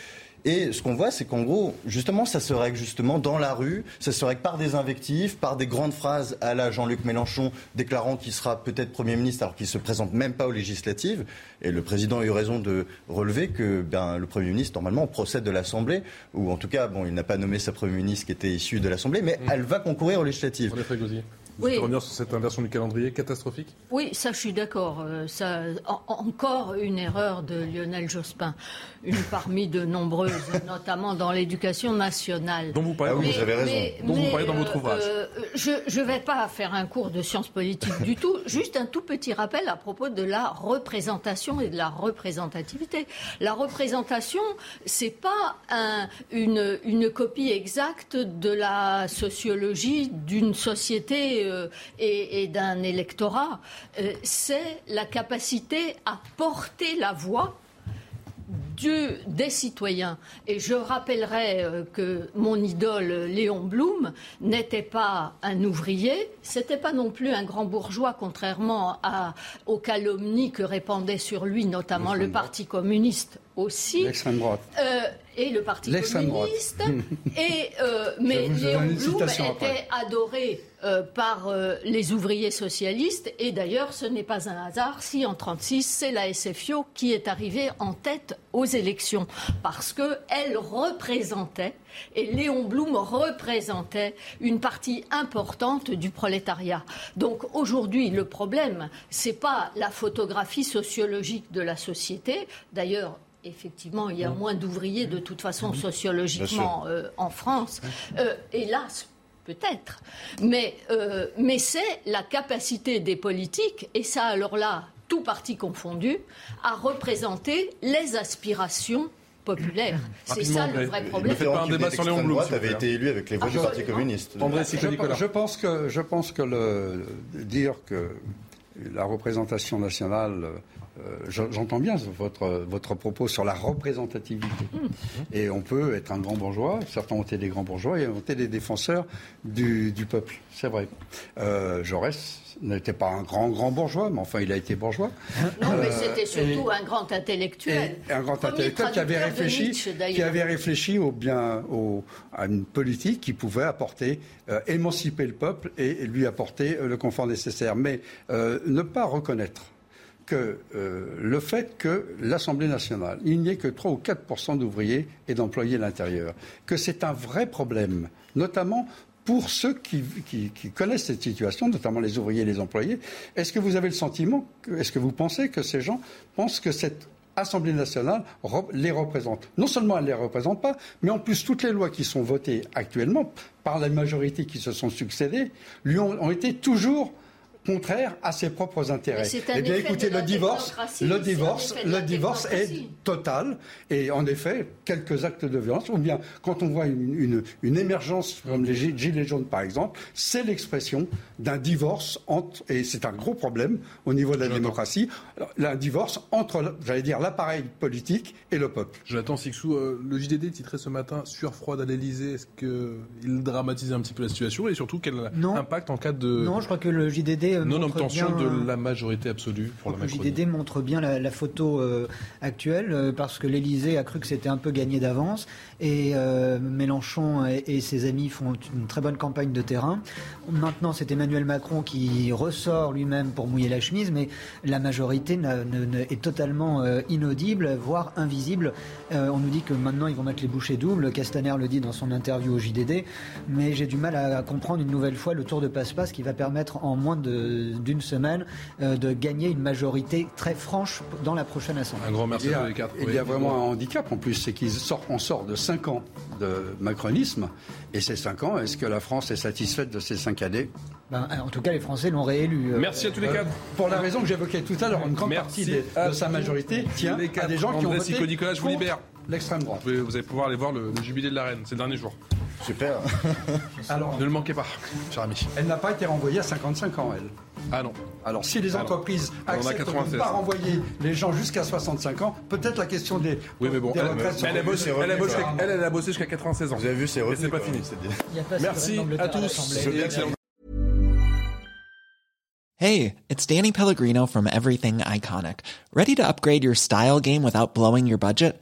Et ce qu'on voit, c'est qu'en gros, justement, ça se règle justement dans la rue, ça se règle par des invectives, par des grandes phrases à la Jean-Luc Mélenchon déclarant qu'il sera peut-être Premier ministre alors qu'il ne se présente même pas aux législatives. Et le président a eu raison de relever que ben, le Premier ministre, normalement, procède de l'Assemblée, ou en tout cas, bon, il n'a pas nommé sa Premier ministre qui était issue de l'Assemblée, mais elle va concourir aux législatives. Vous Oui. revenir sur cette inversion du calendrier catastrophique? Oui, ça, je suis d'accord. Euh, ça, en- encore une erreur de Lionel Jospin, une parmi de nombreuses, notamment dans l'éducation nationale. Dont vous parlez, vous avez raison. dont vous mais, parlez dans votre euh, ouvrage. euh, je ne vais pas faire un cours de sciences politiques du tout. Juste un tout petit rappel à propos de la représentation et de la représentativité. La représentation, c'est pas un- une, une copie exacte de la sociologie d'une société euh, et, d'un électorat. Euh, c'est la capacité à porter la voix Dieu des citoyens. Et je rappellerai euh, que mon idole Léon Blum n'était pas un ouvrier, c'était pas non plus un grand bourgeois, contrairement à, aux calomnies que répandait sur lui notamment le Parti communiste aussi. L'extrême droite. Euh, et le Parti communiste. et, euh, mais Léon Blum était après. adoré euh, par euh, les ouvriers socialistes. Et d'ailleurs, ce n'est pas un hasard si en 1936, c'est la SFIO qui est arrivée en tête aux élections. Parce qu'elle représentait, et Léon Blum représentait une partie importante du prolétariat. Donc aujourd'hui, le problème, c'est pas la photographie sociologique de la société. D'ailleurs, Effectivement, il y a moins d'ouvriers de toute façon sociologiquement euh, en France. Euh, hélas, peut-être. Mais, euh, mais c'est la capacité des politiques, et ça alors là, tout parti confondu, à représenter les aspirations populaires. C'est ça le vrai problème. faites pas un débat sur Léon Blum, avait été élu avec les voix du Parti communiste. André Je, je pense que, je pense que le, dire que la représentation nationale j'entends bien votre, votre propos sur la représentativité. Mmh. Et on peut être un grand bourgeois, certains ont été des grands bourgeois et ont été des défenseurs du, du peuple, c'est vrai. Jaurès n'était pas un grand, grand bourgeois, mais enfin, il a été bourgeois. Non, mais c'était surtout un grand intellectuel. un grand intellectuel qui avait réfléchi, qui avait réfléchi au bien, au, à une politique qui pouvait apporter, émanciper le peuple et lui apporter le confort nécessaire. Mais ne pas reconnaître que euh, le fait que l'Assemblée nationale, il n'y ait que 3 ou 4% d'ouvriers et d'employés à l'intérieur, que c'est un vrai problème, notamment pour ceux qui, connaissent cette situation, notamment les ouvriers et les employés. Est-ce que vous avez le sentiment, est-ce que vous pensez que ces gens pensent que cette Assemblée nationale les représente? Non seulement elle ne les représente pas, mais en plus toutes les lois qui sont votées actuellement par la majorité qui se sont succédées lui ont été toujours contraire à ses propres intérêts. Eh bien, écoutez, le divorce, le divorce, le divorce est total. Et en effet, quelques actes de violence, ou bien quand on voit une, une, émergence comme les gilets jaunes, par exemple, c'est l'expression d'un divorce entre, et c'est un gros problème au niveau de la démocratie, un divorce entre, j'allais dire, l'appareil politique et le peuple. Jonathan Sixou, euh, le JDD titrait ce matin sur froide à l'Elysée. Est-ce qu'il dramatisait un petit peu la situation et surtout quel impact en cas de. Non, je crois que le JDD non-obtention de la majorité absolue pour la Macronie. Le JDD montre bien la, photo euh, actuelle euh, parce que l'Elysée a cru que c'était un peu gagné d'avance et Mélenchon et, ses amis font une très bonne campagne de terrain. Maintenant, c'est Emmanuel Macron qui ressort lui-même pour mouiller la chemise, mais la majorité est totalement inaudible, voire invisible. on nous dit que maintenant ils vont mettre les bouchées doubles. Castaner le dit dans son interview au JDD, mais j'ai du mal à comprendre une nouvelle fois le tour de passe-passe qui va permettre en moins de d'une semaine euh, de gagner une majorité très franche dans la prochaine Assemblée. Un grand merci il y a, à les quatre. Il y a vraiment un handicap en plus, c'est qu'on sort de 5 ans de macronisme. Et ces 5 ans, est-ce que la France est satisfaite de ces 5 années? Ben, en tout cas, les Français l'ont réélu. Euh. Merci à tous les quatre. pour la raison que j'évoquais tout à l'heure, une grande partie de, sa majorité tient à des gens qui ont voté Nicolas, je vous libère. L'extrême droite. Vous, allez pouvoir aller voir le, le jubilé de la reine ces derniers jours. Super. Alors, ne le manquez pas, cher ami. Elle n'a pas été renvoyée à 55 ans, elle. Ah non. Alors, si les entreprises acceptent de ne pas renvoyer les gens jusqu'à 65 ans, peut-être la question des. Oui, mais bon, elle, a bossé, elle, elle, a bossé jusqu'à 96 ans. Vous avez vu, c'est c'est pas fini. Merci à tous. Hey, it's Danny Pellegrino from Everything Iconic. Ready to upgrade your style game without blowing your budget?